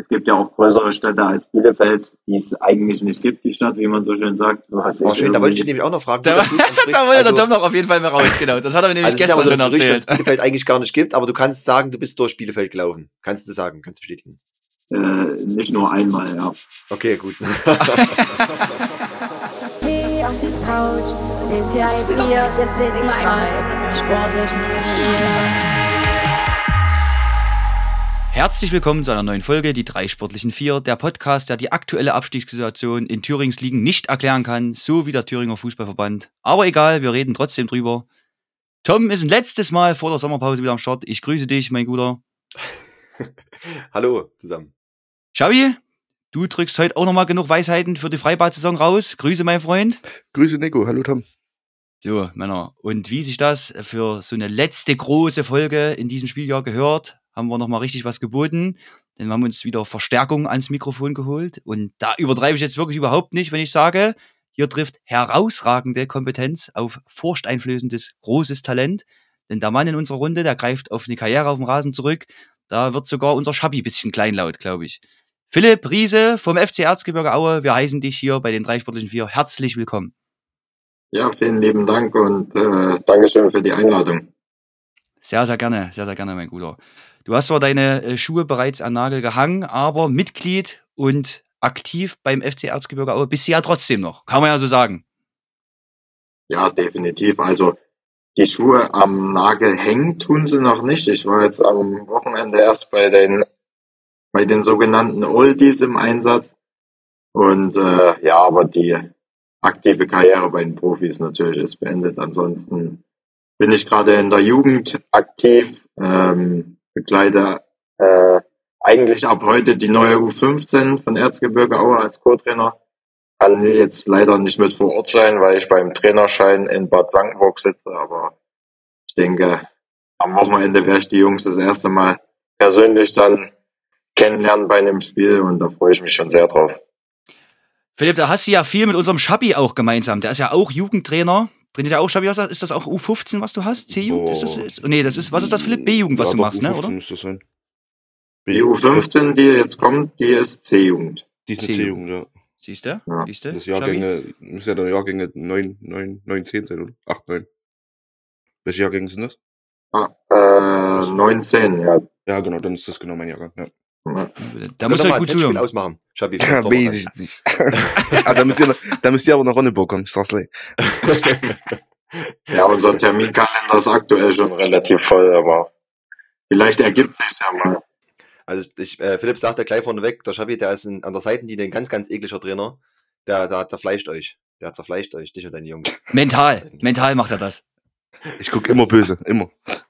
es gibt ja auch größere Städte als Bielefeld, die es eigentlich nicht gibt, die Stadt, wie man so schön sagt. Was oh, schön, da wollte ich nämlich auch noch fragen. Da, da wollte also, der Tom noch auf jeden Fall mal raus, genau. Das hat er nämlich also gestern schon erzählt. Gerücht, dass es Bielefeld eigentlich gar nicht gibt, aber du kannst sagen, du bist durch Bielefeld gelaufen. Kannst du sagen, kannst du bestätigen. Äh, nicht nur einmal, ja. Okay, gut. auf der Couch, nehmt ihr ein Bier, wir sind die drei sportlichen Herzlich willkommen zu einer neuen Folge, die drei sportlichen Vier, der Podcast, der die aktuelle Abstiegssituation in Thürings Ligen nicht erklären kann, so wie der Thüringer Fußballverband. Aber egal, wir reden trotzdem drüber. Tom ist ein letztes Mal vor der Sommerpause wieder am Start. Ich grüße dich, mein Guter. Hallo zusammen. Xavi, du drückst heute auch nochmal genug Weisheiten für die Freibad-Saison raus. Grüße, mein Freund. Grüße, Nico. Hallo, Tom. So, Männer. Und wie sich das für so eine letzte große Folge in diesem Spieljahr gehört, haben wir nochmal richtig was geboten. Denn wir haben uns wieder Verstärkung ans Mikrofon geholt. Und da übertreibe ich jetzt wirklich überhaupt nicht, wenn ich sage, hier trifft herausragende Kompetenz auf furchteinflößendes, großes Talent. Denn der Mann in unserer Runde, der greift auf eine Karriere auf dem Rasen zurück. Da wird sogar unser Schabi bisschen kleinlaut, glaube ich. Philipp Riese vom FC Erzgebirge Aue, wir heißen dich hier bei den drei sportlichen Vier herzlich willkommen. Ja, vielen lieben Dank und äh, Dankeschön für die Einladung. Sehr, sehr gerne, sehr, sehr gerne, mein Guter. Du hast zwar deine äh, Schuhe bereits an Nagel gehangen, aber Mitglied und aktiv beim FC Erzgebirge Aue bist du ja trotzdem noch. Kann man ja so sagen. Ja, definitiv. Also die Schuhe am Nagel hängen tun sie noch nicht. Ich war jetzt am Wochenende erst bei den bei den sogenannten Oldies im Einsatz. Und äh, ja, aber die aktive Karriere bei den Profis natürlich ist beendet. Ansonsten bin ich gerade in der Jugend aktiv, ähm, begleite äh, eigentlich ab heute die neue U15 von Erzgebirge Aue als Co-Trainer. Kann jetzt leider nicht mit vor Ort sein, weil ich beim Trainerschein in Bad Blankenburg sitze, aber ich denke, am Wochenende werde ich die Jungs das erste Mal persönlich dann kennenlernen bei einem Spiel und da freue ich mich schon sehr drauf. Philipp, da hast du ja viel mit unserem Schabi auch gemeinsam. Der ist ja auch Jugendtrainer. Trainiert ja auch Schabi? Ist das auch U15, was du hast? C-Jugend? Ist das, ist, nee, das ist, was ist das, Philipp? B-Jugend, was ja, du machst, U15 ne, oder? Das sein. Die U15, die jetzt kommt, die ist C-Jugend. Die ist eine C-Jugend, ja. Siehst du? Ja. Siehst du? Das Jahrgänge, müssen ja dann Jahrgänge 9, 9, 9, 10 sein, oder? 8, 9. Welche Jahrgänge sind das? Ah, äh, 9, 10, ja. Ja, genau, dann ist das genau mein Jahrgang, ja. Da muss ihr gut zuhören. ausmachen. Schabi, ja, weiß ich nicht. ah, da, müsst ihr, da müsst ihr aber noch Ronneburg kommen, ich sag's Ja, unser Terminkalender ist aktuell schon relativ voll, aber vielleicht ergibt sich's ja mal. Also ich, äh, Philipp sagte gleich vorneweg, der Schabi, der ist in, an der Seitenlinie ein ganz, ganz ekliger Trainer. Der, der zerfleischt euch. Der zerfleischt euch, dich und deine Jungs. Mental, mental macht er das. Ich gucke immer böse, immer.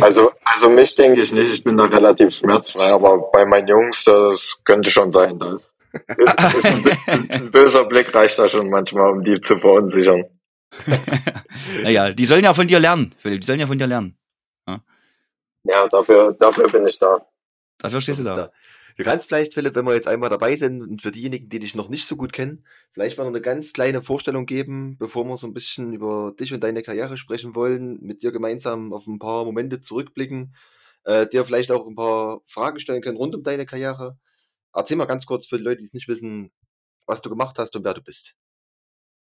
Also, also mich denke ich nicht, ich bin da relativ schmerzfrei, aber bei meinen Jungs, das könnte schon sein, das. Ist ein, ein böser Blick reicht da schon manchmal, um die zu verunsichern. naja, die sollen ja von dir lernen, Philipp, die sollen ja von dir lernen. Ja, ja dafür, dafür bin ich da. Dafür stehst du da. Du kannst vielleicht, Philipp, wenn wir jetzt einmal dabei sind und für diejenigen, die dich noch nicht so gut kennen, vielleicht mal noch eine ganz kleine Vorstellung geben, bevor wir so ein bisschen über dich und deine Karriere sprechen wollen, mit dir gemeinsam auf ein paar Momente zurückblicken, äh, dir vielleicht auch ein paar Fragen stellen können rund um deine Karriere. Erzähl mal ganz kurz für die Leute, die es nicht wissen, was du gemacht hast und wer du bist.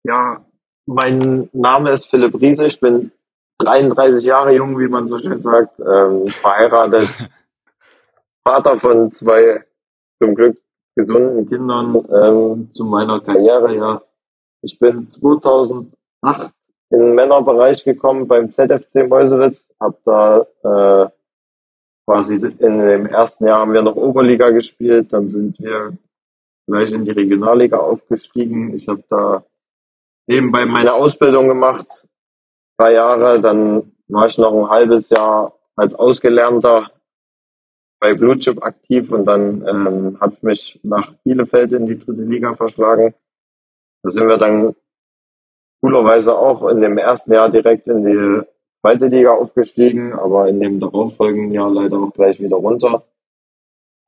Ja, mein Name ist Philipp Riese, ich bin 33 Jahre jung, wie man so schön sagt, ähm, verheiratet. Vater von zwei zum Glück gesunden Kindern ähm, zu meiner Karriere. Ja, ich bin 2008 in den Männerbereich gekommen beim ZFC Mäusewitz, habe da äh, quasi in dem ersten Jahr haben wir noch Oberliga gespielt, dann sind wir gleich in die Regionalliga aufgestiegen. Ich habe da nebenbei meine Ausbildung gemacht, drei Jahre, dann war ich noch ein halbes Jahr als Ausgelernter bei Blue Chip aktiv und dann ähm, hat es mich nach Bielefeld in die dritte Liga verschlagen. Da sind wir dann coolerweise auch in dem ersten Jahr direkt in die zweite Liga aufgestiegen, aber in dem darauffolgenden Jahr leider auch gleich wieder runter.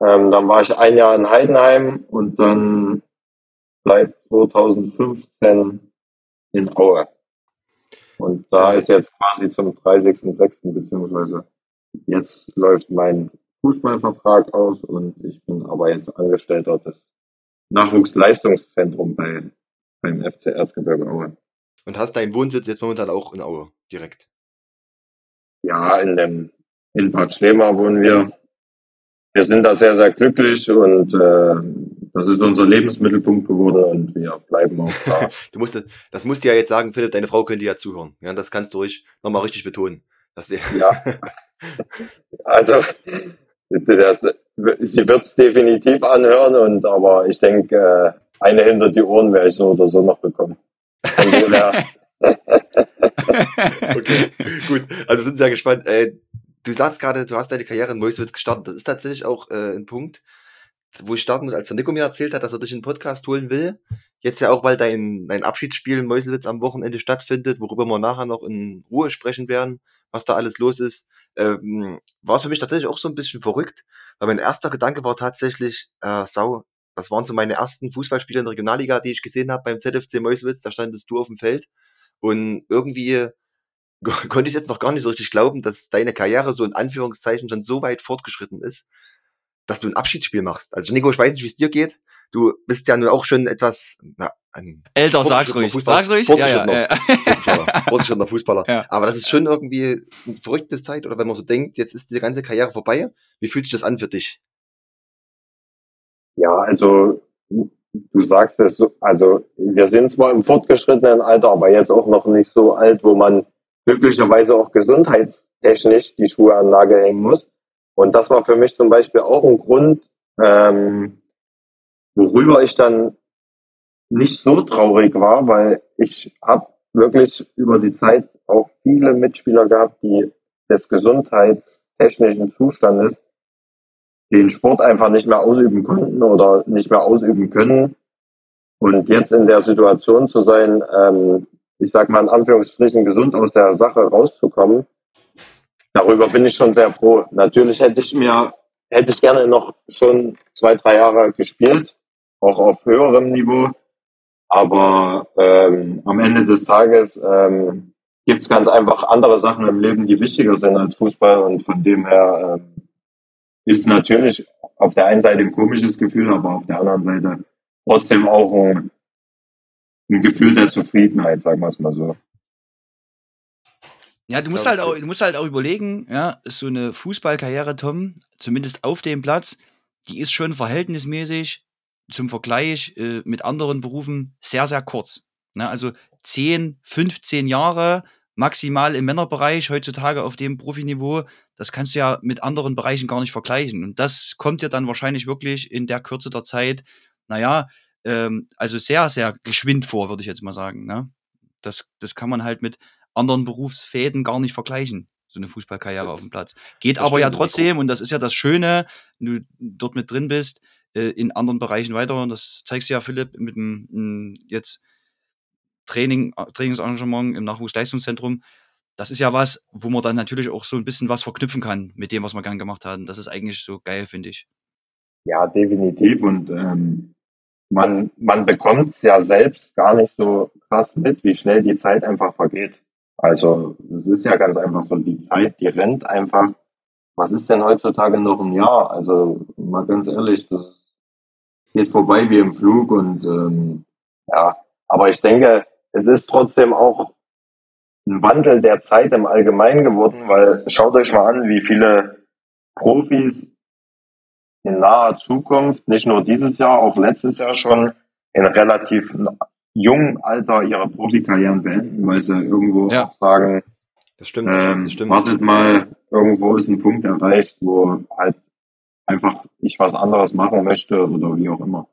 Ähm, dann war ich ein Jahr in Heidenheim und dann seit 2015 in Aue. Und da ist jetzt quasi zum 30.06. beziehungsweise jetzt läuft mein Fußballvertrag aus und ich bin aber jetzt Angestellter des Nachwuchsleistungszentrums bei, beim FC Erzgebirge Aue. Und hast deinen Wohnsitz jetzt momentan auch in Aue direkt. Ja, in dem in Bad Schlema wohnen wir. Wir sind da sehr, sehr glücklich und äh, das ist unser Lebensmittelpunkt geworden und wir bleiben auch da. du musst, das musst du ja jetzt sagen, Philipp, deine Frau könnte ja zuhören. Ja, das kannst du ruhig nochmal richtig betonen. Dass die ja. Also, das, sie wird es definitiv anhören und aber ich denke, äh, eine hinter die Ohren werde ich so oder so noch bekommen. okay, gut. Also sind sehr gespannt. Äh, du sagst gerade, du hast deine Karriere in Mäusewitz gestartet. Das ist tatsächlich auch äh, ein Punkt, wo ich starten muss, als der Nico mir erzählt hat, dass er dich in den Podcast holen will. Jetzt ja auch, weil dein, dein Abschiedsspiel in Meuselwitz am Wochenende stattfindet, worüber wir nachher noch in Ruhe sprechen werden, was da alles los ist. Ähm, war es für mich tatsächlich auch so ein bisschen verrückt, weil mein erster Gedanke war tatsächlich, äh, sau, das waren so meine ersten Fußballspiele in der Regionalliga, die ich gesehen habe beim ZFC Meuselwitz, da standest du auf dem Feld und irgendwie konnte ich jetzt noch gar nicht so richtig glauben, dass deine Karriere so in Anführungszeichen schon so weit fortgeschritten ist, dass du ein Abschiedsspiel machst. Also Nico, ich weiß nicht, wie es dir geht. Du bist ja nun auch schon etwas ja, ein älter, sag's ruhig. Fußballer. Sag's ruhig. Ja, ja, ja. Fortgeschrittener Fußballer. Ja. Aber das ist schon irgendwie eine verrückte Zeit, oder wenn man so denkt, jetzt ist die ganze Karriere vorbei. Wie fühlt sich das an für dich? Ja, also du sagst es, also wir sind zwar im fortgeschrittenen Alter, aber jetzt auch noch nicht so alt, wo man glücklicherweise auch gesundheitstechnisch die Schuhanlage hängen muss. Und das war für mich zum Beispiel auch ein Grund, ähm, worüber ich dann nicht so traurig war, weil ich habe wirklich über die Zeit auch viele Mitspieler gehabt, die des gesundheitstechnischen Zustandes den Sport einfach nicht mehr ausüben konnten oder nicht mehr ausüben können. Und jetzt in der Situation zu sein, ähm, ich sag mal in Anführungsstrichen gesund aus der Sache rauszukommen, darüber bin ich schon sehr froh. Natürlich hätte ich mir, hätte ich gerne noch schon zwei, drei Jahre gespielt, auch auf höherem Niveau. Aber ähm, am Ende des Tages ähm, gibt es ganz einfach andere Sachen im Leben, die wichtiger sind als Fußball. Und von dem her ähm, ist natürlich auf der einen Seite ein komisches Gefühl, aber auf der anderen Seite trotzdem auch ein, ein Gefühl der Zufriedenheit, sagen wir es mal so. Ja, du musst halt auch, du musst halt auch überlegen, ja, so eine Fußballkarriere, Tom, zumindest auf dem Platz, die ist schon verhältnismäßig zum Vergleich äh, mit anderen Berufen sehr, sehr kurz. Ne? Also 10, 15 Jahre maximal im Männerbereich heutzutage auf dem Profiniveau, das kannst du ja mit anderen Bereichen gar nicht vergleichen. Und das kommt dir dann wahrscheinlich wirklich in der Kürze der Zeit, naja, ähm, also sehr, sehr geschwind vor, würde ich jetzt mal sagen. Ne? Das, das kann man halt mit anderen Berufsfäden gar nicht vergleichen, so eine Fußballkarriere das, auf dem Platz. Geht aber ja trotzdem, und das ist ja das Schöne, wenn du dort mit drin bist, äh, in anderen Bereichen weiter. Und das zeigst du ja, Philipp, mit dem jetzt Training, äh, Trainingsengagement im Nachwuchsleistungszentrum. Das ist ja was, wo man dann natürlich auch so ein bisschen was verknüpfen kann mit dem, was wir gern gemacht haben. Das ist eigentlich so geil, finde ich. Ja, definitiv. Und ähm, man, man bekommt es ja selbst gar nicht so krass mit, wie schnell die Zeit einfach vergeht. Also es ist ja ganz einfach so, die Zeit, die rennt einfach. Was ist denn heutzutage noch ein Jahr? Also mal ganz ehrlich, das geht vorbei wie im Flug und ähm, ja, aber ich denke, es ist trotzdem auch ein Wandel der Zeit im Allgemeinen geworden, weil schaut euch mal an, wie viele Profis in naher Zukunft, nicht nur dieses Jahr, auch letztes Jahr schon in relativ jungen Alter ihre Profikarrieren beenden, weil sie irgendwo ja. auch sagen, das stimmt, ähm, das stimmt. wartet mal, irgendwo ist ein Punkt erreicht, wo halt einfach ich was anderes machen möchte oder wie auch immer.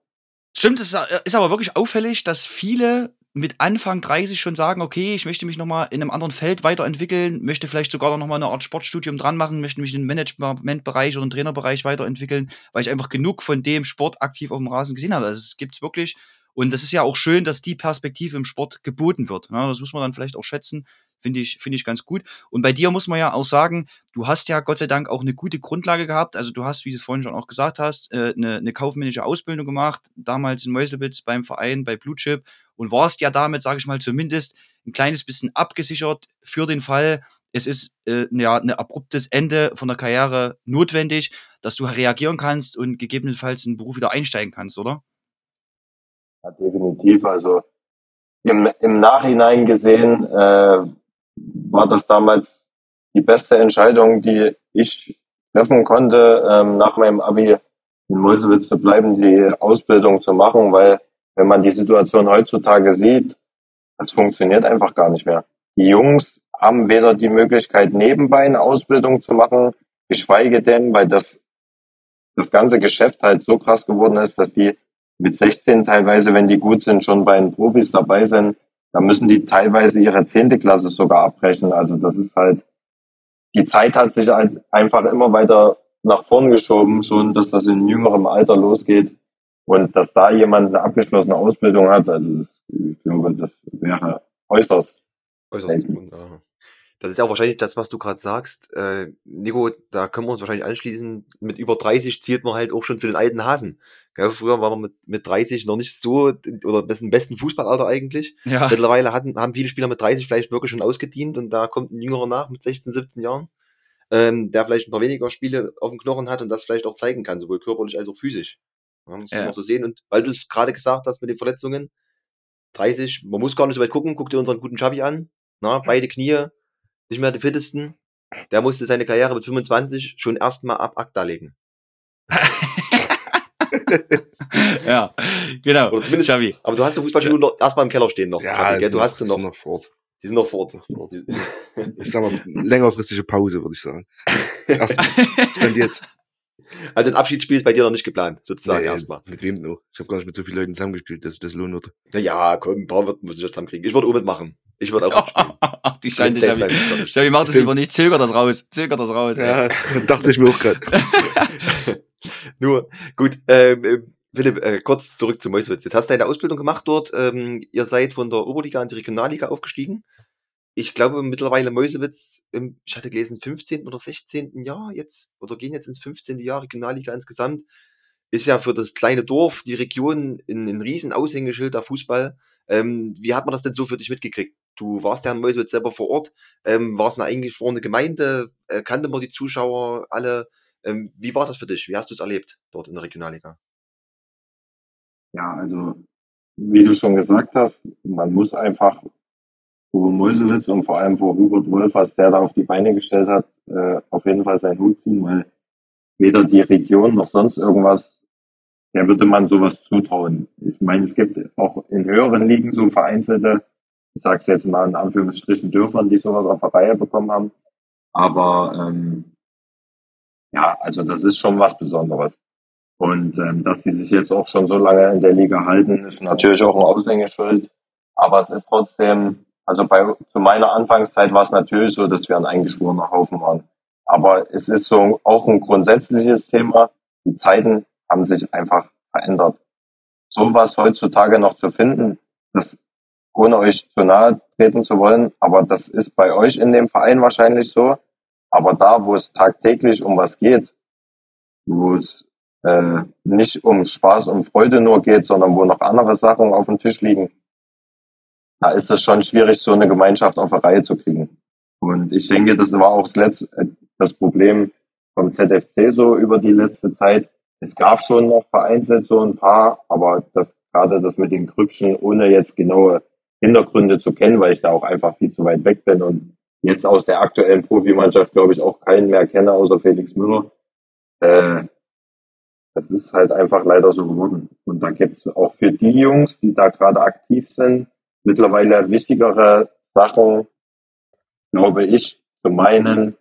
Stimmt, es ist aber wirklich auffällig, dass viele mit Anfang 30 schon sagen, okay, ich möchte mich nochmal in einem anderen Feld weiterentwickeln, möchte vielleicht sogar noch mal eine Art Sportstudium dran machen, möchte mich im Managementbereich oder im Trainerbereich weiterentwickeln, weil ich einfach genug von dem Sport aktiv auf dem Rasen gesehen habe. Also es gibt wirklich und das ist ja auch schön, dass die Perspektive im Sport geboten wird. Ja, das muss man dann vielleicht auch schätzen. Finde ich, finde ich ganz gut. Und bei dir muss man ja auch sagen, du hast ja Gott sei Dank auch eine gute Grundlage gehabt. Also du hast, wie du es vorhin schon auch gesagt hast, äh, eine, eine kaufmännische Ausbildung gemacht, damals in Meuselwitz beim Verein, bei Blue Chip und warst ja damit, sage ich mal, zumindest ein kleines bisschen abgesichert für den Fall, es ist äh, ja ein abruptes Ende von der Karriere notwendig, dass du reagieren kannst und gegebenenfalls in den Beruf wieder einsteigen kannst, oder? Ja, definitiv. Also im, im Nachhinein gesehen äh, war das damals die beste Entscheidung, die ich treffen konnte, ähm, nach meinem Abi in Mulsewitz zu bleiben, die Ausbildung zu machen, weil wenn man die Situation heutzutage sieht, das funktioniert einfach gar nicht mehr. Die Jungs haben weder die Möglichkeit, nebenbei eine Ausbildung zu machen, geschweige denn, weil das, das ganze Geschäft halt so krass geworden ist, dass die mit 16 teilweise, wenn die gut sind, schon bei den Profis dabei sind. Da müssen die teilweise ihre zehnte Klasse sogar abbrechen. Also das ist halt, die Zeit hat sich halt einfach immer weiter nach vorn geschoben, schon, dass das in jüngerem Alter losgeht. Und dass da jemand eine abgeschlossene Ausbildung hat, also das, ich glaube, das wäre äußerst Äußerst Selten. Das ist ja auch wahrscheinlich das, was du gerade sagst. Äh, Nico, da können wir uns wahrscheinlich anschließen. Mit über 30 zielt man halt auch schon zu den alten Hasen. Gell, früher war man mit, mit 30 noch nicht so, oder das im besten Fußballalter eigentlich. Ja. Mittlerweile hatten, haben viele Spieler mit 30 vielleicht wirklich schon ausgedient und da kommt ein Jüngerer nach mit 16, 17 Jahren, ähm, der vielleicht ein paar weniger Spiele auf dem Knochen hat und das vielleicht auch zeigen kann, sowohl körperlich als auch physisch. Ja, das Ja. man auch so sehen. Und weil du es gerade gesagt hast mit den Verletzungen, 30, man muss gar nicht so weit gucken, guck dir unseren guten Chabi an. Na, beide Knie, nicht mehr die fittesten. Der musste seine Karriere mit 25 schon erstmal ab ACTA legen. ja, genau. Oder zumindest- Xavi. Aber du hast die Fußballschuhe noch erstmal im Keller stehen noch. Ja, die gell? sind Du hast sie noch. noch fort. Die sind noch fort. Ich sag mal, längerfristige Pause, würde ich sagen. Erstmal. Stand jetzt. Also ein Abschiedsspiel ist bei dir noch nicht geplant, sozusagen Nee, erstmal. Mit wem noch? Ich habe gar nicht mit so vielen Leuten zusammengespielt, dass sich das lohnen würde. Naja, komm, ein paar wird muss ich jetzt zusammenkriegen. Ich würde auch mitmachen. Ich würde auch mitspielen. Ach, die Scheiße, sorry. Xavi, mach das lieber nicht. Zöger das raus. Zöger das raus. ey. Ja, dachte ich mir auch gerade. Nur, gut, ähm, äh, Philipp, äh, kurz zurück zu Mäusewitz. Jetzt hast du deine Ausbildung gemacht dort. Ähm, ihr seid von der Oberliga in die Regionalliga aufgestiegen. Ich glaube mittlerweile Mäusewitz, im, ich hatte gelesen, 15. oder 16. Jahr jetzt, oder gehen jetzt ins 15. Jahr Regionalliga insgesamt. Ist ja für das kleine Dorf, die Region, ein, ein riesen Aushängeschild der Fußball. Ähm, wie hat man das denn so für dich mitgekriegt? Du warst ja in Mäusewitz selber vor Ort, ähm, warst eine eingeschworene Gemeinde, äh, kannte man die Zuschauer alle. Ähm, wie war das für dich? Wie hast du es erlebt dort in der Regionalliga? Ja, also wie du schon gesagt hast, man muss einfach vor Mäusewitz und vor allem vor Hubert Wolf, was der da auf die Beine gestellt hat, äh, auf jeden Fall seinen Hut ziehen, weil weder die Region noch sonst irgendwas, der würde man sowas zutrauen. Ich meine, es gibt auch in höheren Ligen so vereinzelte, ich sag's jetzt mal in Anführungsstrichen Dörfern, die sowas auf der Reihe bekommen haben. Aber ähm, ja, also das ist schon was Besonderes. Und ähm, dass sie sich jetzt auch schon so lange in der Liga halten, ist natürlich auch ein Aushängeschild. Aber es ist trotzdem, also bei zu meiner Anfangszeit war es natürlich so, dass wir ein eingeschworener Haufen waren. Aber es ist so auch ein grundsätzliches Thema. Die Zeiten haben sich einfach verändert. Sowas heutzutage noch zu finden, das ohne euch zu nahe treten zu wollen, aber das ist bei euch in dem Verein wahrscheinlich so. Aber da, wo es tagtäglich um was geht, wo es äh, nicht um Spaß und Freude nur geht, sondern wo noch andere Sachen auf dem Tisch liegen, da ist es schon schwierig, so eine Gemeinschaft auf eine Reihe zu kriegen. Und ich denke, das war auch das, letzte, äh, das Problem vom ZFC so über die letzte Zeit. Es gab schon noch vereinzelt so ein paar, aber das gerade das mit den Grübschen, ohne jetzt genaue Hintergründe zu kennen, weil ich da auch einfach viel zu weit weg bin und jetzt aus der aktuellen Profimannschaft, glaube ich, auch keinen mehr kenne, außer Felix Müller. Äh, das ist halt einfach leider so geworden. Und da gibt es auch für die Jungs, die da gerade aktiv sind, mittlerweile wichtigere Sachen, glaube ich, zu meinen,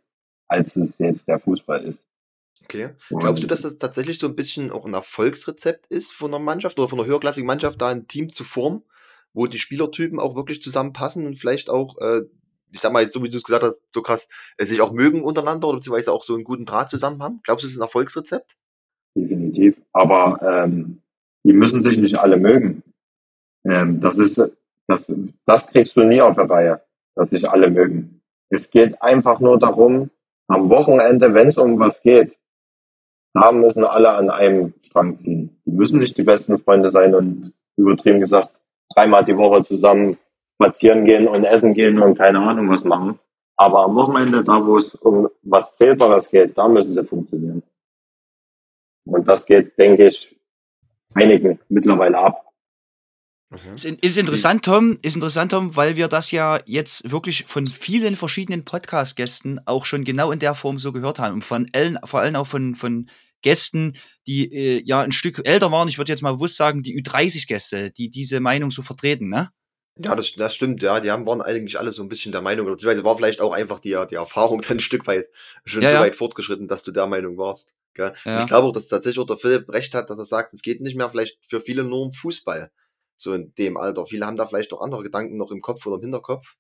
als es jetzt der Fußball ist. Okay. Und Glaubst du, dass das tatsächlich so ein bisschen auch ein Erfolgsrezept ist von einer Mannschaft oder von einer höherklassigen Mannschaft, da ein Team zu formen, wo die Spielertypen auch wirklich zusammenpassen und vielleicht auch, äh, ich sag mal jetzt so wie du es gesagt hast, so krass, äh, sich auch mögen untereinander oder beziehungsweise auch so einen guten Draht zusammen haben? Glaubst du, das ist ein Erfolgsrezept? definitiv. Aber ähm, die müssen sich nicht alle mögen. Ähm, das ist, das, das kriegst du nie auf der Reihe, dass sich alle mögen. Es geht einfach nur darum, am Wochenende, wenn es um was geht, da müssen alle an einem Strang ziehen. Die müssen nicht die besten Freunde sein und übertrieben gesagt dreimal die Woche zusammen spazieren gehen und essen gehen und keine Ahnung was machen. Aber am Wochenende, da wo es um was Zählbares geht, da müssen sie funktionieren. Und das geht, denke ich, einigen mittlerweile ab. Mhm. Ist, ist interessant, Tom, ist interessant, Tom, weil wir das ja jetzt wirklich von vielen verschiedenen Podcast-Gästen auch schon genau in der Form so gehört haben. Und von allen, vor allem auch von, von Gästen, die äh, ja ein Stück älter waren, ich würde jetzt mal bewusst sagen, die Ü30-Gäste, die diese Meinung so vertreten, ne? Ja, das, das stimmt, ja. Die haben, waren eigentlich alle so ein bisschen der Meinung, oder beziehungsweise war vielleicht auch einfach die, die Erfahrung dann ein Stück weit schon Ja, so ja. weit fortgeschritten, dass du der Meinung warst. Gell? Ja. Ich glaube auch, dass tatsächlich auch der Philipp recht hat, dass er sagt, es geht nicht mehr vielleicht für viele nur um Fußball. So in dem Alter. Viele haben da vielleicht auch andere Gedanken noch im Kopf oder im Hinterkopf,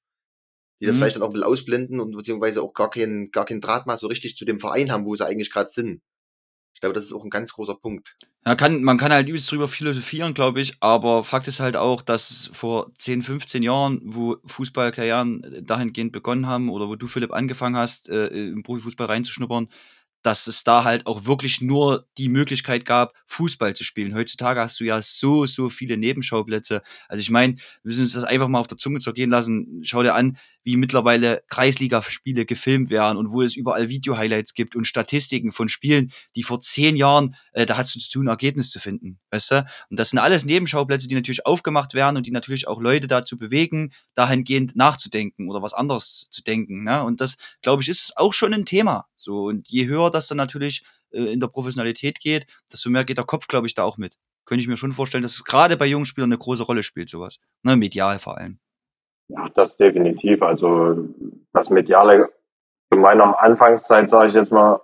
die das Mhm. vielleicht dann auch ein bisschen ausblenden und beziehungsweise auch gar keinen, gar keinen Draht mal so richtig zu dem Verein haben, wo sie eigentlich gerade sind. Ich glaube, das ist auch ein ganz großer Punkt. Ja, kann, man kann halt übelst drüber philosophieren, glaube ich, aber Fakt ist halt auch, dass vor 10, 15 Jahren, wo Fußballkarrieren dahingehend begonnen haben oder wo du, Philipp, angefangen hast, äh, im Profifußball reinzuschnuppern, dass es da halt auch wirklich nur die Möglichkeit gab, Fußball zu spielen. Heutzutage hast du ja so, so viele Nebenschauplätze. Also ich meine, wir müssen uns das einfach mal auf der Zunge zergehen lassen. Schau dir an, wie mittlerweile Kreisliga-Spiele gefilmt werden und wo es überall Video-Highlights gibt und Statistiken von Spielen, die vor zehn Jahren, äh, da hast du zu tun, Ergebnis zu finden, weißt du? Und das sind alles Nebenschauplätze, die natürlich aufgemacht werden und die natürlich auch Leute dazu bewegen, dahingehend nachzudenken oder was anderes zu denken. Ne? Und das, glaube ich, ist auch schon ein Thema. So und je höher das dann natürlich äh, in der Professionalität geht, desto mehr geht der Kopf, glaube ich, da auch mit. Könnte ich mir schon vorstellen, dass es gerade bei jungen Spielern eine große Rolle spielt, sowas. Ne, medial vor allem. Ja, das definitiv. Also das Mediale zu meiner Anfangszeit, sage ich jetzt mal,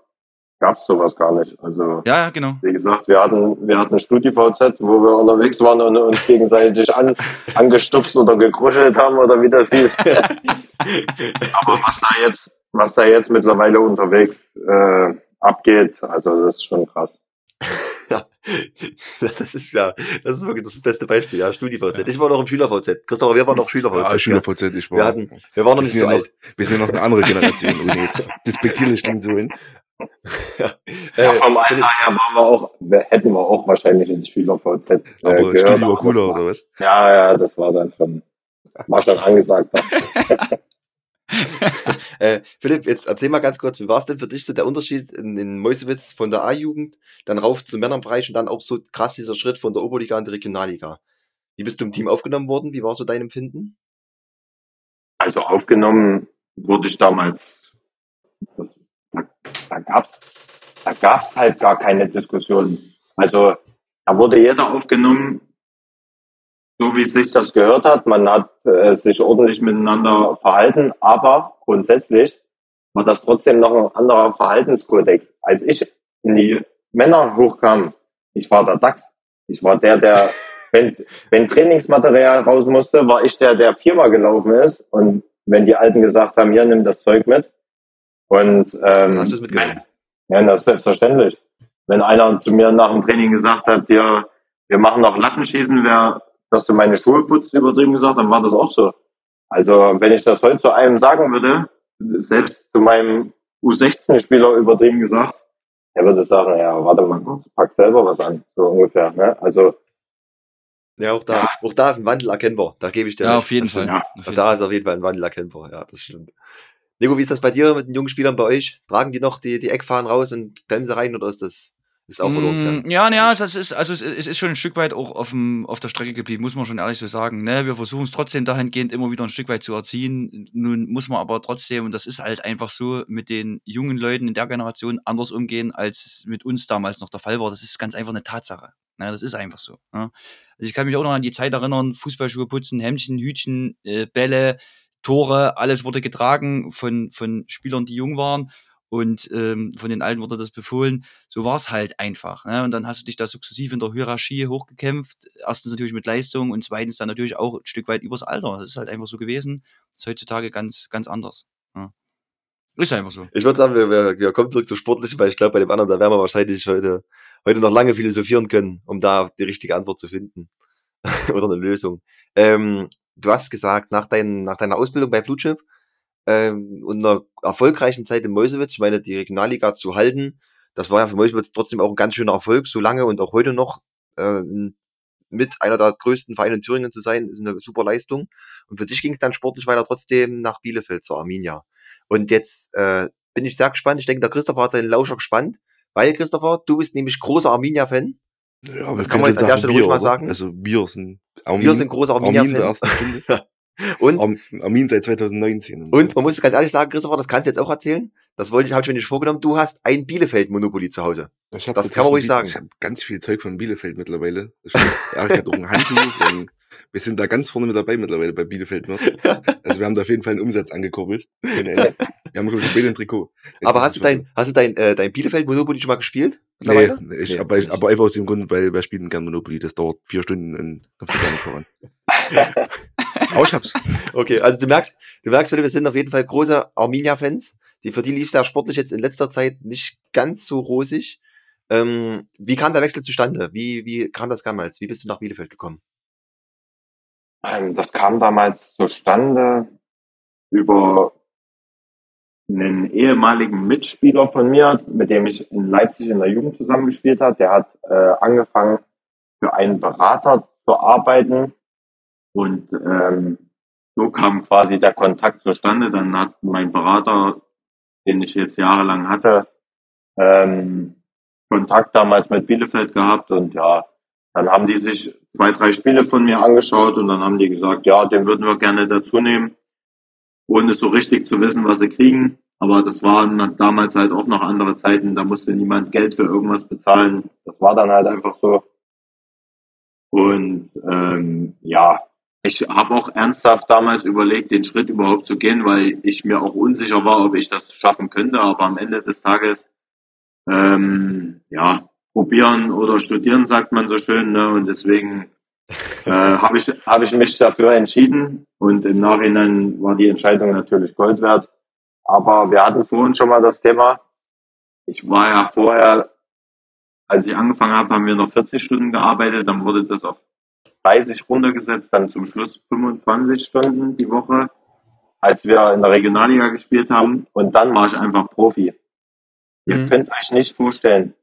gab's sowas gar nicht. Also Ja, ja, genau. wie gesagt, wir hatten, wir hatten StudiVZ, wo wir unterwegs waren und uns gegenseitig an, angestupst oder gekruschelt haben oder wie das hieß. Aber was da jetzt, was da jetzt mittlerweile unterwegs äh, abgeht, also das ist schon krass. Ja, das ist ja, das ist wirklich das beste Beispiel. Ja, StudiVZ. Ich war noch im SchülerVZ. Christopher, wir waren noch SchülerVZ. Ja? SchülerVZ, ich war. Wir hatten, wir waren noch wir, nicht sind so ja noch, alt. wir sind noch eine andere Generation. ohne jetzt despektierlich klingt so hin. Ja. Ja, Äh, vom Alter her waren wir auch, hätten wir auch wahrscheinlich ins SchülerVZ äh, Aber gehört. Studio war cooler, oder was? Ja, ja, das war dann schon, war schon angesagt. äh, Philipp, jetzt erzähl mal ganz kurz, wie war es denn für dich so der Unterschied in, in Mäusewitz von der A-Jugend, dann rauf zum Männerbereich und dann auch so krass dieser Schritt von der Oberliga in die Regionalliga? Wie bist du im Team aufgenommen worden? Wie war so dein Empfinden? Also aufgenommen wurde ich damals, das, da, da gab's, da gab's halt gar keine Diskussion. Also da wurde jeder aufgenommen, so wie sich das gehört hat. Man hat äh, sich ordentlich miteinander verhalten, aber grundsätzlich war das trotzdem noch ein anderer Verhaltenskodex. Als ich in die Männer hochkam, ich war der Dachs. Ich war der, der, wenn, wenn Trainingsmaterial raus musste, war ich der, der viermal gelaufen ist. Und wenn die Alten gesagt haben, hier, nimm das Zeug mit. Und ähm, hast du es mitgenommen. ja, das ist selbstverständlich. Wenn einer zu mir nach dem Training gesagt hat, ja, wir machen noch Lattenschießen, wer, dass du meine Schuhe putzt, übertrieben gesagt, dann war das auch so. Also, wenn ich das heute zu einem sagen würde, selbst zu meinem U16-Spieler übertrieben gesagt, er würde sagen, ja, warte mal pack selber was an, so ungefähr, ne? Also, Ja, auch da, Ja. auch da ist ein Wandel erkennbar. Da gebe ich dir Ja, recht. auf jeden Das Fall. stimmt. ja. Auf Auch jeden da ist auf jeden Fall ein Wandel erkennbar. Ja, das stimmt. Nico, wie ist das bei dir mit den jungen Spielern bei euch? Tragen die noch die, die Eckfahnen raus und klemmen sie rein oder ist das ist auch verloren? Mm, Ja, ja, es ist, also es ist schon ein Stück weit auch auf, dem, auf der Strecke geblieben, muss man schon ehrlich so sagen. Ne? Wir versuchen es trotzdem dahingehend immer wieder ein Stück weit zu erziehen. Nun muss man aber trotzdem, und das ist halt einfach so, mit den jungen Leuten in der Generation anders umgehen, als mit uns damals noch der Fall war. Das ist ganz einfach eine Tatsache. Ne? Das ist einfach so. Ne? Also ich kann mich auch noch an die Zeit erinnern, Fußballschuhe putzen, Hemdchen, Hütchen, äh, Bälle, Tore, alles wurde getragen von, von Spielern, die jung waren und ähm, von den Alten wurde das befohlen. So war es halt einfach. Ne? Und dann hast du dich da sukzessiv in der Hierarchie hochgekämpft. Erstens natürlich mit Leistung und zweitens dann natürlich auch ein Stück weit übers Alter. Das ist halt einfach so gewesen. Das ist heutzutage ganz, ganz anders. Ja. Ist einfach so. Ich würde sagen, wir, wir, wir kommen zurück zu Sportlichen, weil ich glaube, bei dem anderen, da werden wir wahrscheinlich heute, heute noch lange philosophieren können, um da die richtige Antwort zu finden. Oder eine Lösung. Ähm, du hast gesagt, nach, dein, nach deiner Ausbildung bei Blue Chip ähm, und einer erfolgreichen Zeit in Mäusewitz, ich meine, die Regionalliga zu halten, das war ja für Mäusewitz trotzdem auch ein ganz schöner Erfolg, so lange und auch heute noch äh, mit einer der größten Vereine in Thüringen zu sein, ist eine super Leistung. Und für dich ging es dann sportlich weiter trotzdem nach Bielefeld zur Arminia. Und jetzt äh, bin ich sehr gespannt. Ich denke, der Christopher hat seinen Lauscher gespannt. Weil, Christopher, du bist nämlich großer Arminia-Fan. Ja, Das kann man jetzt an der Stelle ruhig mal sagen. Also wir sind Armin, Wir sind große Armin Und, Arm, Armin seit 2019. und man muss ganz ehrlich sagen, Christopher, das kannst du jetzt auch erzählen. Das wollte ich, habe ich mir nicht vorgenommen. Du hast ein Bielefeld-Monopoly zu Hause. Das kann man ruhig sagen. Ich habe ganz viel Zeug von Bielefeld mittlerweile. Ich Erik hat auch ein Handtuch und wir sind da ganz vorne mit dabei mittlerweile bei Bielefeld Nord. Also wir haben da auf jeden Fall einen Umsatz angekurbelt. Wir haben, glaube ich, ein Trikot. Jetzt Aber hast du dein, hast du dein, äh, dein Bielefeld-Monopoly schon mal gespielt? Nee, ich, Nee, aber, ich, aber einfach aus dem Grund, weil wir spielen gern Monopoly. Das dauert vier Stunden und kommst du gar nicht voran. aber ich hab's. Okay, also du merkst, du merkst, wir sind auf jeden Fall große Arminia-Fans. Die, für die lief es ja sportlich jetzt in letzter Zeit nicht ganz so rosig. Ähm, wie kam der Wechsel zustande? Wie, wie kam das damals? Wie bist du nach Bielefeld gekommen? Ähm, das kam damals zustande über einen ehemaligen Mitspieler von mir, mit dem ich in Leipzig in der Jugend zusammengespielt habe. Der hat äh, angefangen, für einen Berater zu arbeiten. Und ähm, so kam quasi der Kontakt zustande. Dann hat mein Berater, den ich jetzt jahrelang hatte, ähm, Kontakt damals mit Bielefeld gehabt. Und ja, dann haben die sich zwei, drei Spiele von mir angeschaut und dann haben die gesagt, ja, den würden wir gerne dazu nehmen, ohne so richtig zu wissen, was sie kriegen. Aber das waren damals halt auch noch andere Zeiten, da musste niemand Geld für irgendwas bezahlen. Das war dann halt einfach so. Und ähm, ja, ich habe auch ernsthaft damals überlegt, den Schritt überhaupt zu gehen, weil ich mir auch unsicher war, ob ich das schaffen könnte. Aber am Ende des Tages, ähm, ja, probieren oder studieren, sagt man so schön. Ne? Und deswegen äh, habe ich, hab ich mich dafür entschieden. Und im Nachhinein war die Entscheidung natürlich Gold wert. Aber wir hatten vorhin schon mal das Thema. Ich war ja vorher, als ich angefangen habe, haben wir noch 40 Stunden gearbeitet. Dann wurde das auf 30 runtergesetzt, dann zum Schluss 25 Stunden die Woche, als wir in der Regionalliga gespielt haben. Und dann war ich einfach Profi. Ihr Mhm. könnt euch nicht vorstellen,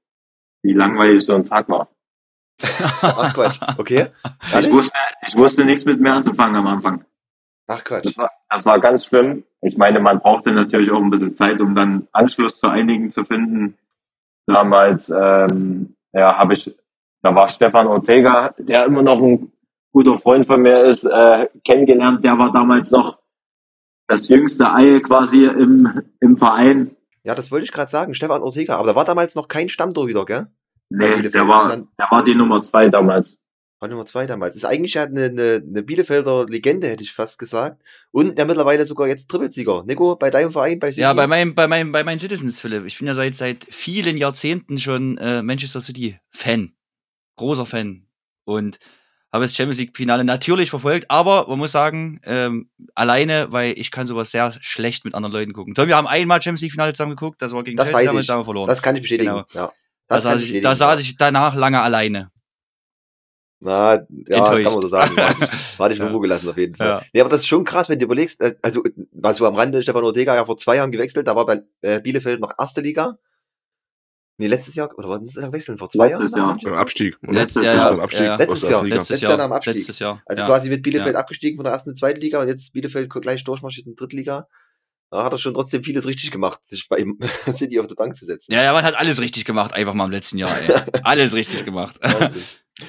wie langweilig so ein Tag war. Ach Quatsch. Okay. Ich wusste, ich wusste nichts mit mir anzufangen am Anfang. Ach Quatsch. Das war, das war ganz schlimm. Ich meine, man brauchte natürlich auch ein bisschen Zeit, um dann Anschluss zu einigen zu finden. Damals, ähm, ja, habe ich, da war Stefan Ortega, der immer noch ein guter Freund von mir ist, äh, kennengelernt. Der war damals noch das jüngste Ei quasi im, im Verein. Ja, das wollte ich gerade sagen. Stefan Ortega. Aber da war damals noch kein Stammtorhüter, gell? Nee, der war, der war die Nummer zwei damals. War Nummer zwei damals. Ist eigentlich ja eine, eine, eine Bielefelder Legende, hätte ich fast gesagt. Und der mittlerweile sogar jetzt Trippelsieger. Nico, bei deinem Verein, bei City? Ja, bei meinem, bei meinem, bei meinen Citizens, Philipp. Ich bin ja seit, seit vielen Jahrzehnten schon äh, Manchester City Fan. Großer Fan. Und habe das Champions League Finale natürlich verfolgt, aber man muss sagen, ähm, alleine, weil ich kann sowas sehr schlecht mit anderen Leuten gucken. Tom, wir haben einmal Champions League Finale zusammen geguckt, das war gegen Das Chelsea, damals ich. haben wir verloren. Das kann ich bestätigen. Genau. Ja. da, Das kann saß ich da saß ich danach lange alleine. Na, ja, Enttäuscht. kann man so sagen. War ich, war ich in Ja. Ruhe gelassen auf jeden Fall. Ja. Nee, aber das ist schon krass, wenn du überlegst, äh, also, was so am Rande, Stefan Ortega ja vor zwei Jahren gewechselt, da war bei äh, Bielefeld noch erste Liga. Nee, letztes Jahr, oder war das Jahr gewechselt? Vor zwei Letztes Jahren? Jahr. Beim Abstieg. Letzt- ja, ja, war beim Abstieg ja. der Letztes Jahr. Letztes Letztes Jahr. Dem Abstieg. Letztes Jahr. Also ja. quasi mit Bielefeld Ja. abgestiegen von der ersten in die zweite Liga und jetzt ist Bielefeld gleich durchmarschiert in die dritte Liga. Da hat er schon trotzdem vieles richtig gemacht, sich bei ihm City auf die Bank zu setzen. Ja, ja, man hat alles richtig gemacht, einfach mal im letzten Jahr. Ey. alles richtig gemacht.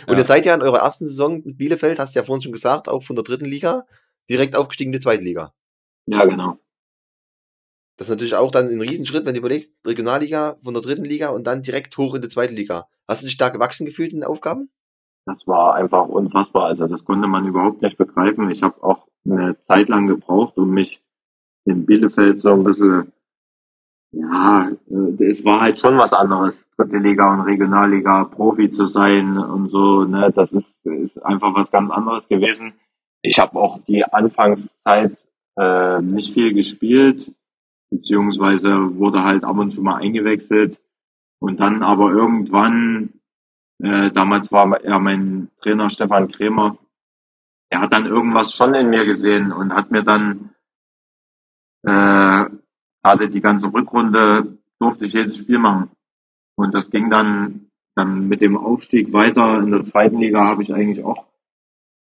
Und Ja. ihr seid ja in eurer ersten Saison mit Bielefeld, hast du ja vorhin schon gesagt, auch von der dritten Liga, direkt aufgestiegen in die zweite Liga. Ja, genau. Das ist natürlich auch dann ein Riesenschritt, wenn du überlegst, Regionalliga von der dritten Liga und dann direkt hoch in die zweite Liga. Hast du dich da gewachsen gefühlt in den Aufgaben? Das war einfach unfassbar. Also das konnte man überhaupt nicht begreifen. Ich habe auch eine Zeit lang gebraucht, um mich in Bielefeld so ein bisschen, ja, äh, es war halt schon was anderes, dritte Liga und Regionalliga, Profi zu sein und so. Ne, das ist, ist einfach was ganz anderes gewesen. Ich habe auch die Anfangszeit äh, nicht viel gespielt, beziehungsweise wurde halt ab und zu mal eingewechselt. Und dann aber irgendwann äh, damals war ja mein Trainer Stefan Krämer. Er hat dann irgendwas schon in mir gesehen und hat mir dann äh, gerade die ganze Rückrunde durfte ich jedes Spiel machen. Und das ging dann dann mit dem Aufstieg weiter. In der zweiten Liga habe ich eigentlich auch,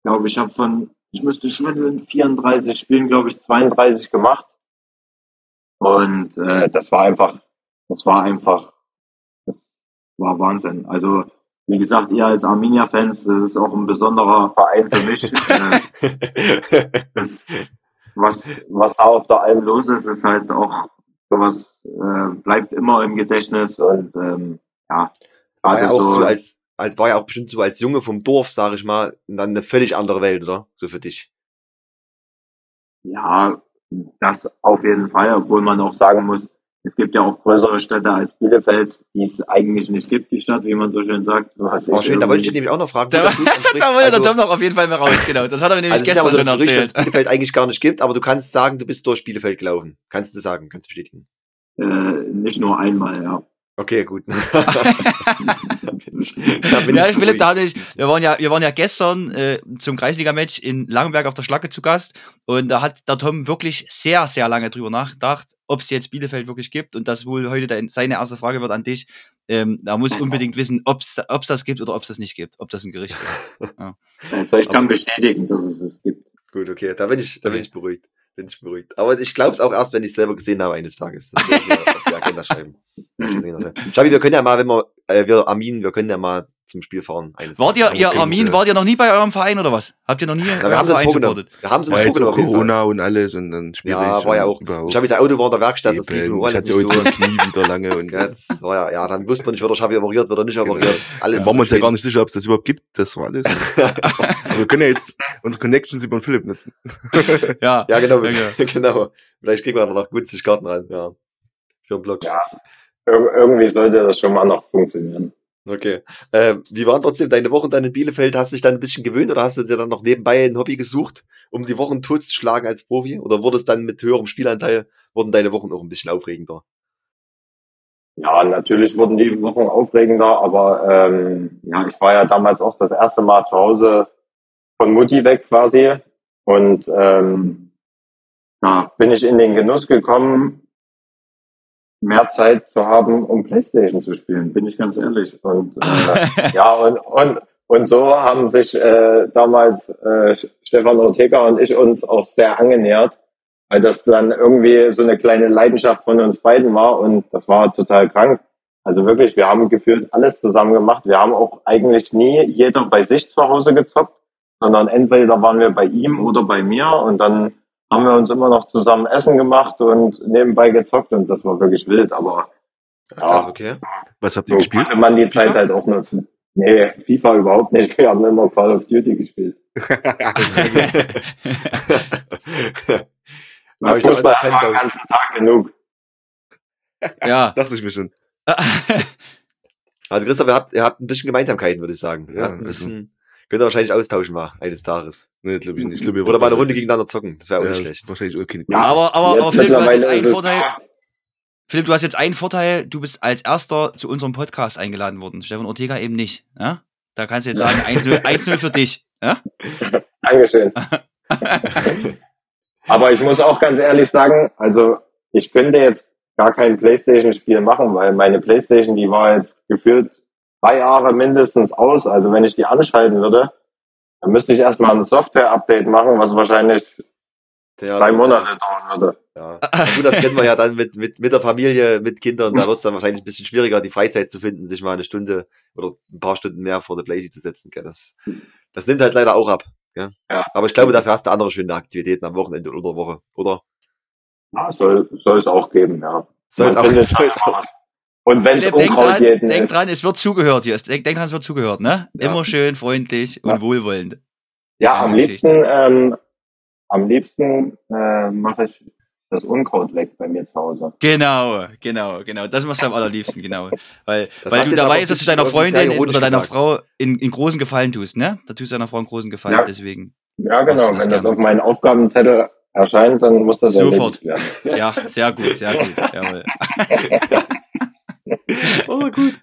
glaube ich, habe von, ich müsste schon in 34 Spielen, glaube ich, 32 gemacht. Und äh, das war einfach, das war einfach, das war Wahnsinn. Also, wie gesagt, ihr als Arminia-Fans, das ist auch ein besonderer Verein für mich. Äh, das, was, was da auf der Alm los ist, ist halt auch sowas, äh, bleibt immer im Gedächtnis und ähm, ja, War ja also auch so, so als, als, war ja auch bestimmt so als Junge vom Dorf, sag ich mal, dann eine völlig andere Welt, oder? So für dich. ja, das auf jeden Fall, obwohl man auch sagen muss, es gibt ja auch größere Städte als Bielefeld, die es eigentlich nicht gibt, die Stadt, wie man so schön sagt. Was ich schön, da wollte ich nämlich auch noch fragen. Da, der da wollte der Also- Tom noch auf jeden Fall mal raus, genau. Das hat er mir nämlich Also ja gestern so schon das Gerücht, dass es erzählt. Bielefeld eigentlich gar nicht gibt, aber du kannst sagen, du bist durch Bielefeld gelaufen. Kannst du sagen, kannst du bestätigen. äh, nicht nur einmal, ja. Okay, gut. Da bin ich- da bin Ja, ich Philipp, da beruhigt. hatte ich, wir waren ja, wir waren ja gestern äh, zum Kreisliga-Match in Langenberg auf der Schlacke zu Gast und da hat der Tom wirklich sehr, sehr lange drüber nachgedacht, ob es jetzt Bielefeld wirklich gibt und das wohl heute dein, seine erste Frage wird an dich. Ähm, da muss unbedingt wissen, ob es das gibt oder ob es das nicht gibt, ob das ein Gericht ist. Also ich kann bestätigen, dass es es gibt. Gut, okay, da bin ich, da bin Okay. ich beruhigt. Bin ich beruhigt. Aber ich glaube es auch erst, wenn ich es selber gesehen habe eines Tages. Das ich auf die Agenda schreiben. Schabi, wir können ja mal, wenn wir, äh, wir Armin, wir können ja mal zum Spiel fahren. Eines Wart ihr, ihr Armin, ja. wart ihr noch nie bei eurem Verein oder was? Habt ihr noch nie Na, wir haben Verein supportet? Wir haben uns War jetzt auch. Corona und alles und dann schwierig. Ja, war ja auch. überhaupt. Schabi's Auto war in der Werkstatt, das lief Eben. überall Ich hatte ja so. Knie wieder lange und Ja, das war ja, ja, dann wusste man nicht, wird der Schabi operiert, wird er nicht operiert. Das ist alles Dann waren wir uns ja gar nicht sicher, ob es das überhaupt gibt. Das war alles. Aber wir können ja jetzt unsere Connections über den Philipp nutzen. Ja. Ja, genau, Ja, genau. Vielleicht kriegen wir noch günstig Karten ran, ja. Für den Blog. Ja. Ir irgendwie sollte das schon mal noch funktionieren. Okay. Ähm, wie waren trotzdem deine Wochen dann in Bielefeld? Hast du dich dann ein bisschen gewöhnt oder hast du dir dann noch nebenbei ein Hobby gesucht, um die Wochen totzuschlagen als Profi? Oder wurde es dann mit höherem Spielanteil, wurden deine Wochen auch ein bisschen aufregender? Ja, natürlich wurden die Wochen aufregender, aber ähm, ja, ich war ja damals auch das erste Mal zu Hause von Mutti weg quasi. Und ähm, da bin ich in den Genuss gekommen, mehr Zeit zu haben, um Playstation zu spielen, bin ich ganz ehrlich. Und äh, ja, und, und, und so haben sich äh, damals äh, Stefan Ortega und ich uns auch sehr angenähert, weil das dann irgendwie so eine kleine Leidenschaft von uns beiden war und das war total krank. Also wirklich, wir haben gefühlt alles zusammen gemacht. Wir haben auch eigentlich nie jeder bei sich zu Hause gezockt, sondern entweder waren wir bei ihm oder bei mir und dann haben wir uns immer noch zusammen Essen gemacht und nebenbei gezockt und das war wirklich wild, aber Ja, krass, okay. Was habt so ihr gespielt? konnte man die Zeit FIFA? halt auch nutzen. Nee, FIFA überhaupt nicht. Wir haben immer Call of Duty gespielt. Aber ich Fußball das kann ich ganzen Tag genug. ja. Dachte ich mir schon. Also Christoph, ihr habt, ihr habt ein bisschen Gemeinsamkeiten, würde ich sagen. Ja, habt ein also- bisschen, könnt ihr wahrscheinlich austauschen mal eines Tages. Nee, glaube ich nicht. Ich glaub, ihr Oder mal eine Runde gegeneinander zocken. Das wäre auch ja, nicht schlecht. Wahrscheinlich okay. Ja, aber, aber, aber Philipp, du hast jetzt einen Vorteil. Philipp, du hast jetzt einen Vorteil, du bist als erster zu unserem Podcast eingeladen worden. Stefan Ortega eben nicht. Ja? Da kannst du jetzt sagen, 1-0 1-0 für dich. Ja? Dankeschön. Aber ich muss auch ganz ehrlich sagen, also ich könnte jetzt gar kein Playstation-Spiel machen, weil meine Playstation, die war jetzt gefühlt drei Jahre mindestens aus. Also wenn ich die anschalten würde, dann müsste ich erstmal ein Software-Update machen, was wahrscheinlich Ja, drei Monate dauern würde. Ja. Gut, das kennen wir ja dann mit, mit, mit der Familie, mit Kindern. Da wird es dann wahrscheinlich ein bisschen schwieriger, die Freizeit zu finden, sich mal eine Stunde oder ein paar Stunden mehr vor der Blazy zu setzen. Gell? Das, das nimmt halt leider auch ab. Gell? Ja. Aber ich glaube, dafür hast du andere schöne Aktivitäten am Wochenende oder der Woche, oder? Ja, soll, soll es auch geben, ja. Soll's Man auch, findet soll's immer auch. Und wenn es Unkraut dran, jeden denk ist, dran, es wird zugehört hier. Denk, denk dran, es wird zugehört, ne? Ja. Immer schön freundlich und Ja. wohlwollend. ja, am liebsten, ähm, am liebsten äh, mache ich das Unkraut weg bei mir zu Hause. Genau, genau, genau. Das machst du am allerliebsten, genau. Weil, Das weil du jetzt da aber weißt, dass du ein deiner Freundin oder deiner gesagt. Frau in, in großen Gefallen tust, ne? Da tust du deiner Frau einen großen Gefallen, Ja. deswegen. Ja, genau. das Wenn das gerne. auf meinen Aufgabenzettel erscheint, dann muss das Sofort. werden. Ja, sehr gut, sehr gut. Jawohl. Oh, gut.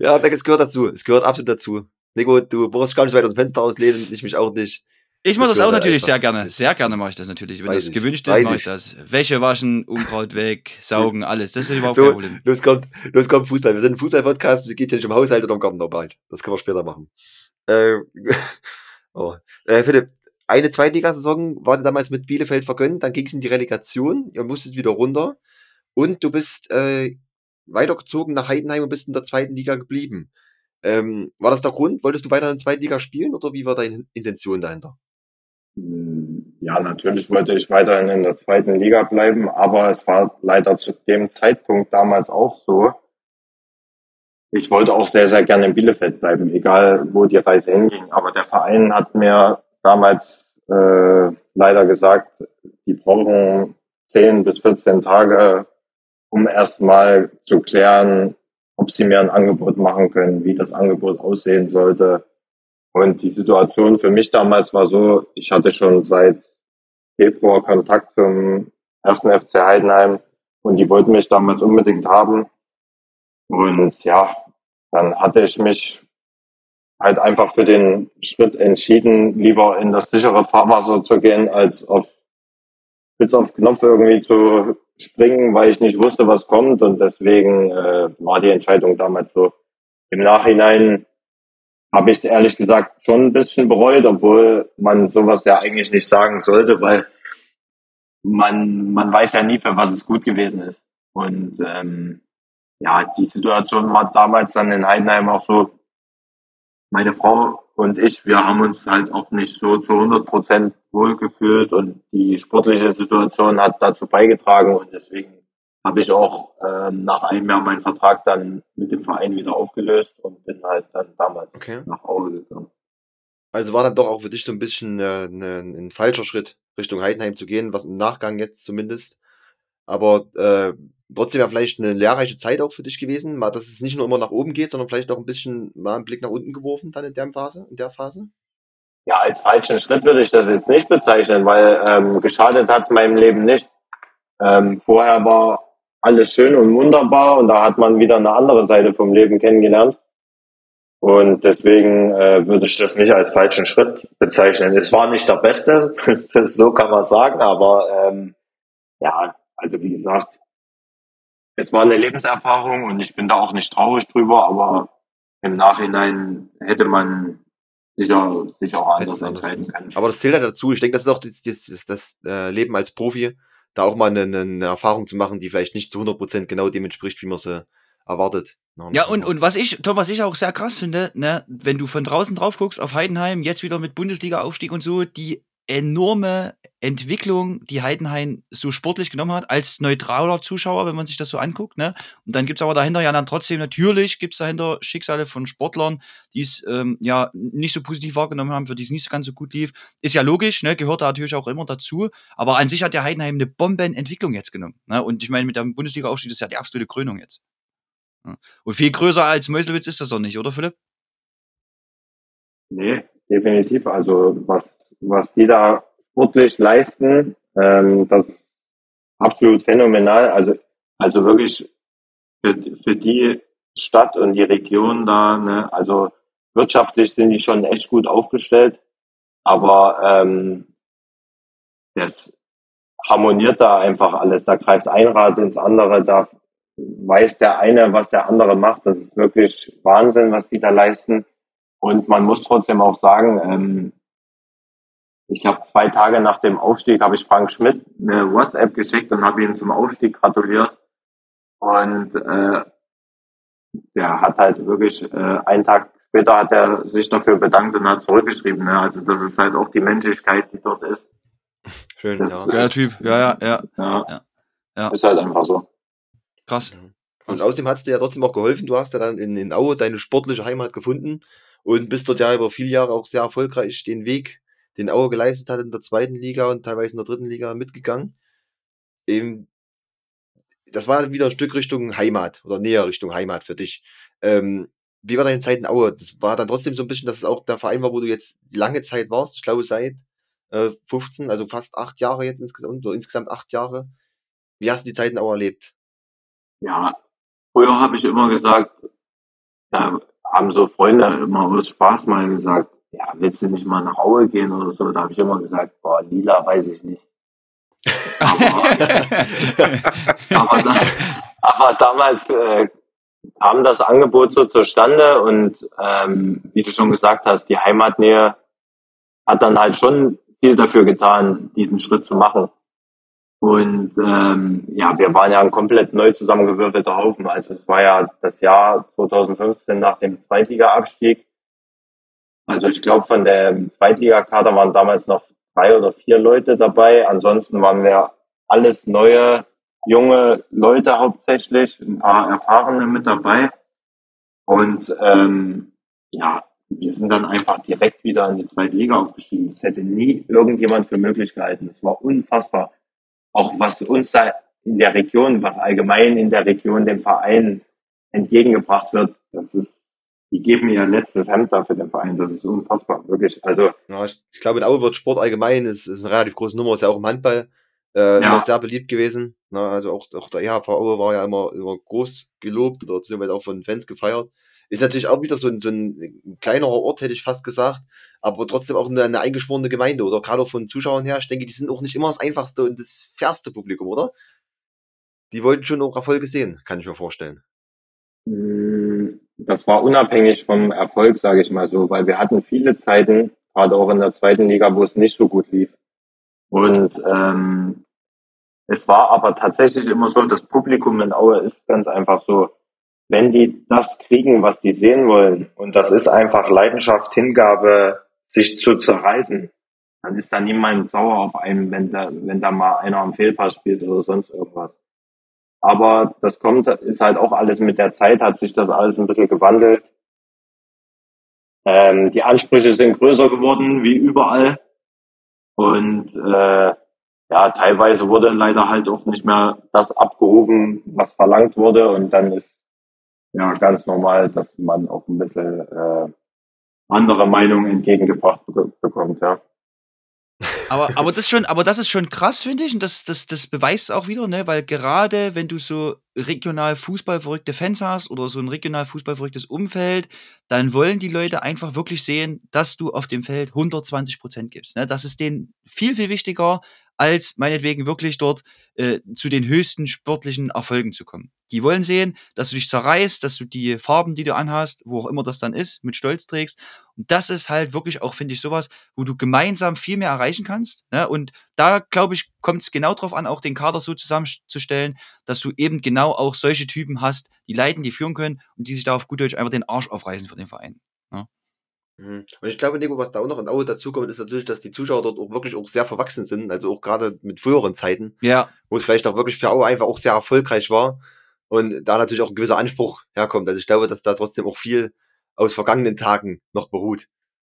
Ja, es gehört dazu. Es gehört absolut dazu. Nico, du brauchst gar nicht weiter aus dem Fenster auslehnen, ich mich auch nicht. Ich mache Das das auch natürlich sehr gerne. Sehr gerne mache ich das natürlich. Wenn Weiß das ich, gewünscht weiß ist, mache ich. ich das. Wäsche waschen, Unkraut weg, saugen, alles. Das ist überhaupt So, kein Problem. los kommt, los kommt Fußball. Wir sind ein Fußball-Podcast, es geht ja nicht um Haushalt oder um Gartenarbeit. Das können wir später machen. Äh, oh. äh, Philipp, eine Zweitligasaison war dir damals mit Bielefeld vergönnt, dann ging es in die Relegation, ihr musstet wieder runter und du bist äh, weitergezogen nach Heidenheim und bist in der zweiten Liga geblieben. Ähm, war das der Grund? Wolltest du weiter in der zweiten Liga spielen oder wie war deine Intention dahinter? Hm, Ja, natürlich wollte ich weiterhin in der zweiten Liga bleiben, aber es war leider zu dem Zeitpunkt damals auch so. Ich wollte auch sehr, sehr gerne in Bielefeld bleiben, egal wo die Reise hinging. Aber der Verein hat mir damals äh, leider gesagt, die brauchen 10 bis 14 Tage, um erstmal zu klären, ob sie mir ein Angebot machen können, wie das Angebot aussehen sollte. Und die Situation für mich damals war so, ich hatte schon seit Februar Kontakt zum ersten FC Heidenheim und die wollten mich damals unbedingt haben. Und ja, dann hatte ich mich halt einfach für den Schritt entschieden, lieber in das sichere Fahrwasser zu gehen, als auf Spitz auf Knopf irgendwie zu springen, weil ich nicht wusste, was kommt. Und deswegen äh, war die Entscheidung damals so. Im Nachhinein habe ich es ehrlich gesagt schon ein bisschen bereut, obwohl man sowas ja eigentlich nicht sagen sollte, weil man, man weiß ja nie, für was es gut gewesen ist. Und ähm, ja, die Situation war damals dann in Heidenheim auch so, meine Frau und ich, wir haben uns halt auch nicht so zu 100 Prozent wohlgefühlt und die sportliche Situation hat dazu beigetragen und deswegen habe ich auch ähm, nach einem Jahr meinen Vertrag dann mit dem Verein wieder aufgelöst und bin halt dann damals Okay. nach Aue gegangen. Also war dann doch auch für dich so ein bisschen äh, ne, ein falscher Schritt, Richtung Heidenheim zu gehen, was im Nachgang jetzt zumindest. Aber äh, trotzdem ja vielleicht eine lehrreiche Zeit auch für dich gewesen, mal, dass es nicht nur immer nach oben geht, sondern vielleicht auch ein bisschen mal einen Blick nach unten geworfen dann in der Phase, in der Phase. Ja, als falschen Schritt würde ich das jetzt nicht bezeichnen, weil ähm, geschadet hat es meinem Leben nicht. Ähm, vorher war alles schön und wunderbar und da hat man wieder eine andere Seite vom Leben kennengelernt. Und deswegen äh, würde ich das nicht als falschen Schritt bezeichnen. Es war nicht der beste, so kann man sagen, aber ähm, ja, also wie gesagt, es war eine Lebenserfahrung und ich bin da auch nicht traurig drüber, aber im Nachhinein hätte man sicher, sicher auch anders entscheiden können. Aber das zählt ja dazu. Ich denke, das ist auch das, das, das, das äh, Leben als Profi, da auch mal eine, eine Erfahrung zu machen, die vielleicht nicht zu 100% genau dem entspricht, wie man sie erwartet. Ja, und, und was ich, Tom, was ich auch sehr krass finde, ne, wenn du von draußen drauf guckst auf Heidenheim, jetzt wieder mit Bundesliga-Aufstieg und so, die enorme Entwicklung, die Heidenheim so sportlich genommen hat, als neutraler Zuschauer, wenn man sich das so anguckt. Ne? Und dann gibt's aber dahinter ja dann trotzdem, natürlich gibt's dahinter Schicksale von Sportlern, die es ähm, ja nicht so positiv wahrgenommen haben, für die es nicht so ganz so gut lief. Ist ja logisch, ne? gehört da natürlich auch immer dazu. Aber an sich hat ja Heidenheim eine Bombenentwicklung jetzt genommen. Ne? Und ich meine, mit dem Bundesliga-Aufstieg ist ja die absolute Krönung jetzt. Und viel größer als Meuselwitz ist das doch nicht, oder Philipp? Nee, definitiv. Also was, was die da sportlich leisten, ähm, das ist absolut phänomenal. Also, also wirklich für, für die Stadt und die Region da, ne, also wirtschaftlich sind die schon echt gut aufgestellt, aber ähm, das harmoniert da einfach alles. Da greift ein Rad ins andere, da weiß der eine, was der andere macht. Das ist wirklich Wahnsinn, was die da leisten. Und man muss trotzdem auch sagen, ähm, ich habe zwei Tage nach dem Aufstieg habe ich Frank Schmidt eine WhatsApp geschickt und habe ihm zum Aufstieg gratuliert. Und äh, der hat halt wirklich äh, einen Tag später hat er sich dafür bedankt und hat zurückgeschrieben. Ne? Also das ist halt auch die Menschlichkeit, die dort ist. Schön, Das- ja. Geiler Typ, ja, ja, ja. Ja, Ja. Ja. ist halt einfach so. Krass. Und außerdem hat es dir ja trotzdem auch geholfen. Du hast ja dann in, in Aue deine sportliche Heimat gefunden und bist dort ja über viele Jahre auch sehr erfolgreich den Weg, den Aue geleistet hat in der zweiten Liga und teilweise in der dritten Liga mitgegangen. Eben, das war wieder ein Stück Richtung Heimat oder näher Richtung Heimat für dich. Ähm, wie war deine Zeit in Aue? Das war dann trotzdem so ein bisschen, dass es auch der Verein war, wo du jetzt lange Zeit warst. Ich glaube, seit äh, 15, also fast acht Jahre jetzt insgesamt, oder insgesamt acht Jahre. Wie hast du die Zeit in Aue erlebt? Ja, früher habe ich immer gesagt, da haben so Freunde immer aus Spaß mal gesagt, ja, willst du nicht mal nach Aue gehen oder so? Da habe ich immer gesagt, boah, lila weiß ich nicht. Aber, aber, aber damals äh, kam das Angebot so zustande und ähm, wie du schon gesagt hast, die Heimatnähe hat dann halt schon viel dafür getan, diesen Schritt zu machen. Und ähm, ja, wir waren ja ein komplett neu zusammengewürfelter Haufen. Also es war ja das Jahr 2015 nach dem Zweitliga-Abstieg. Also ich glaube, von der Zweitligakader waren damals noch drei oder vier Leute dabei. Ansonsten waren wir alles neue, junge Leute hauptsächlich, ein paar Erfahrene mit dabei. Und ähm, ja, wir sind dann einfach direkt wieder in die zweite Liga aufgestiegen. Das hätte nie irgendjemand für möglich gehalten. Das war unfassbar. Auch was uns da in der Region, was allgemein in der Region dem Verein entgegengebracht wird, das ist, die geben ihr letztes Hemd da für den Verein. Das ist unfassbar, wirklich. Also, Ja, ich, ich glaube, in Aue wird Sport allgemein, ist, ist eine relativ große Nummer, ist ja auch im Handball äh, Ja. immer sehr beliebt gewesen. Na, also auch, auch der EHV Aue war ja immer, immer groß gelobt oder beziehungsweise auch von Fans gefeiert. Ist natürlich auch wieder so ein, so ein kleinerer Ort, hätte ich fast gesagt, aber trotzdem auch eine, eine eingeschworene Gemeinde oder gerade auch von Zuschauern her. Ich denke, die sind auch nicht immer das einfachste und das fairste Publikum, oder? Die wollten schon auch Erfolge sehen, kann ich mir vorstellen. mh, das war unabhängig vom Erfolg, sage ich mal so, weil wir hatten viele Zeiten, gerade auch in der zweiten Liga, wo es nicht so gut lief. Und ähm, es war aber tatsächlich immer so, das Publikum in Aue ist ganz einfach so, wenn die das kriegen, was die sehen wollen, und das ist einfach Leidenschaft, Hingabe, sich zu zerreißen, dann ist da niemand sauer auf einen, wenn da, wenn da mal einer am Fehlpass spielt oder sonst irgendwas. Aber das kommt, ist halt auch alles mit der Zeit, hat sich das alles ein bisschen gewandelt. Ähm, die Ansprüche sind größer geworden, wie überall. Und äh, ja, teilweise wurde leider halt auch nicht mehr das abgehoben, was verlangt wurde. Und dann ist ja ganz normal, dass man auch ein bisschen äh, andere Meinungen entgegengebracht be bekommt, ja. Aber, aber das schon, aber das ist schon krass, finde ich. Und das, das, das beweist auch wieder, ne, weil gerade wenn du so regional fußballverrückte Fans hast oder so ein regional fußballverrücktes Umfeld, dann wollen die Leute einfach wirklich sehen, dass du auf dem Feld 120 Prozent gibst. Ne? Das ist denen viel, viel wichtiger, als meinetwegen wirklich dort äh, zu den höchsten sportlichen Erfolgen zu kommen. Die wollen sehen, dass du dich zerreißt, dass du die Farben, die du anhast, wo auch immer das dann ist, mit Stolz trägst. Und das ist halt wirklich auch, finde ich, sowas, wo du gemeinsam viel mehr erreichen kannst. Ne? Und da, glaube ich, kommt es genau drauf an, auch den Kader so zusammenzustellen, dass du eben genau auch solche Typen hast, die leiten, die führen können und die sich da auf gut Deutsch einfach den Arsch aufreißen für den Verein. Mhm. Und ich glaube, Nico, was da auch noch in Aue dazukommt, ist natürlich, dass die Zuschauer dort auch wirklich auch sehr verwachsen sind, also auch gerade mit früheren Zeiten, Ja, wo es vielleicht auch wirklich für Aue einfach auch sehr erfolgreich war und da natürlich auch ein gewisser Anspruch herkommt. Also ich glaube, dass da trotzdem auch viel aus vergangenen Tagen noch beruht.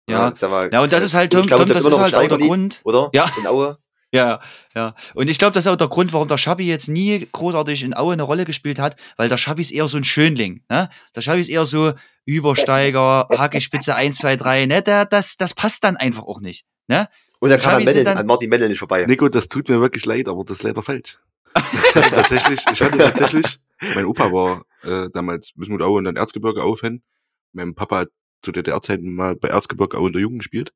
Ja. mal, Ja, und das ist halt, ich Tom, glaube, Tom, das immer ist noch halt auch der Grund. Oder? Ja. In Aue. Ja, ja. Und ich glaube, das ist auch der Grund, warum der Schabi jetzt nie großartig in Aue eine Rolle gespielt hat, weil der Schabi ist eher so ein Schönling. Ne? Der Schabi ist eher so Übersteiger, Hacke, Spitze 1, 2, 3. Ne? Der, das, das passt dann einfach auch nicht. Ne? Und dann kam Xavi an, Melle, sind dann- an Martin Melle nicht vorbei. Nico, das tut mir wirklich leid, aber das ist leider falsch. Ich hatte tatsächlich, ich hatte tatsächlich, mein Opa war äh, damals Wismut Aue und dann Erzgebirge Aue-Fan. Mein Papa hat zu DDR-Zeiten mal bei Erzgebirge Aue in der Jugend gespielt.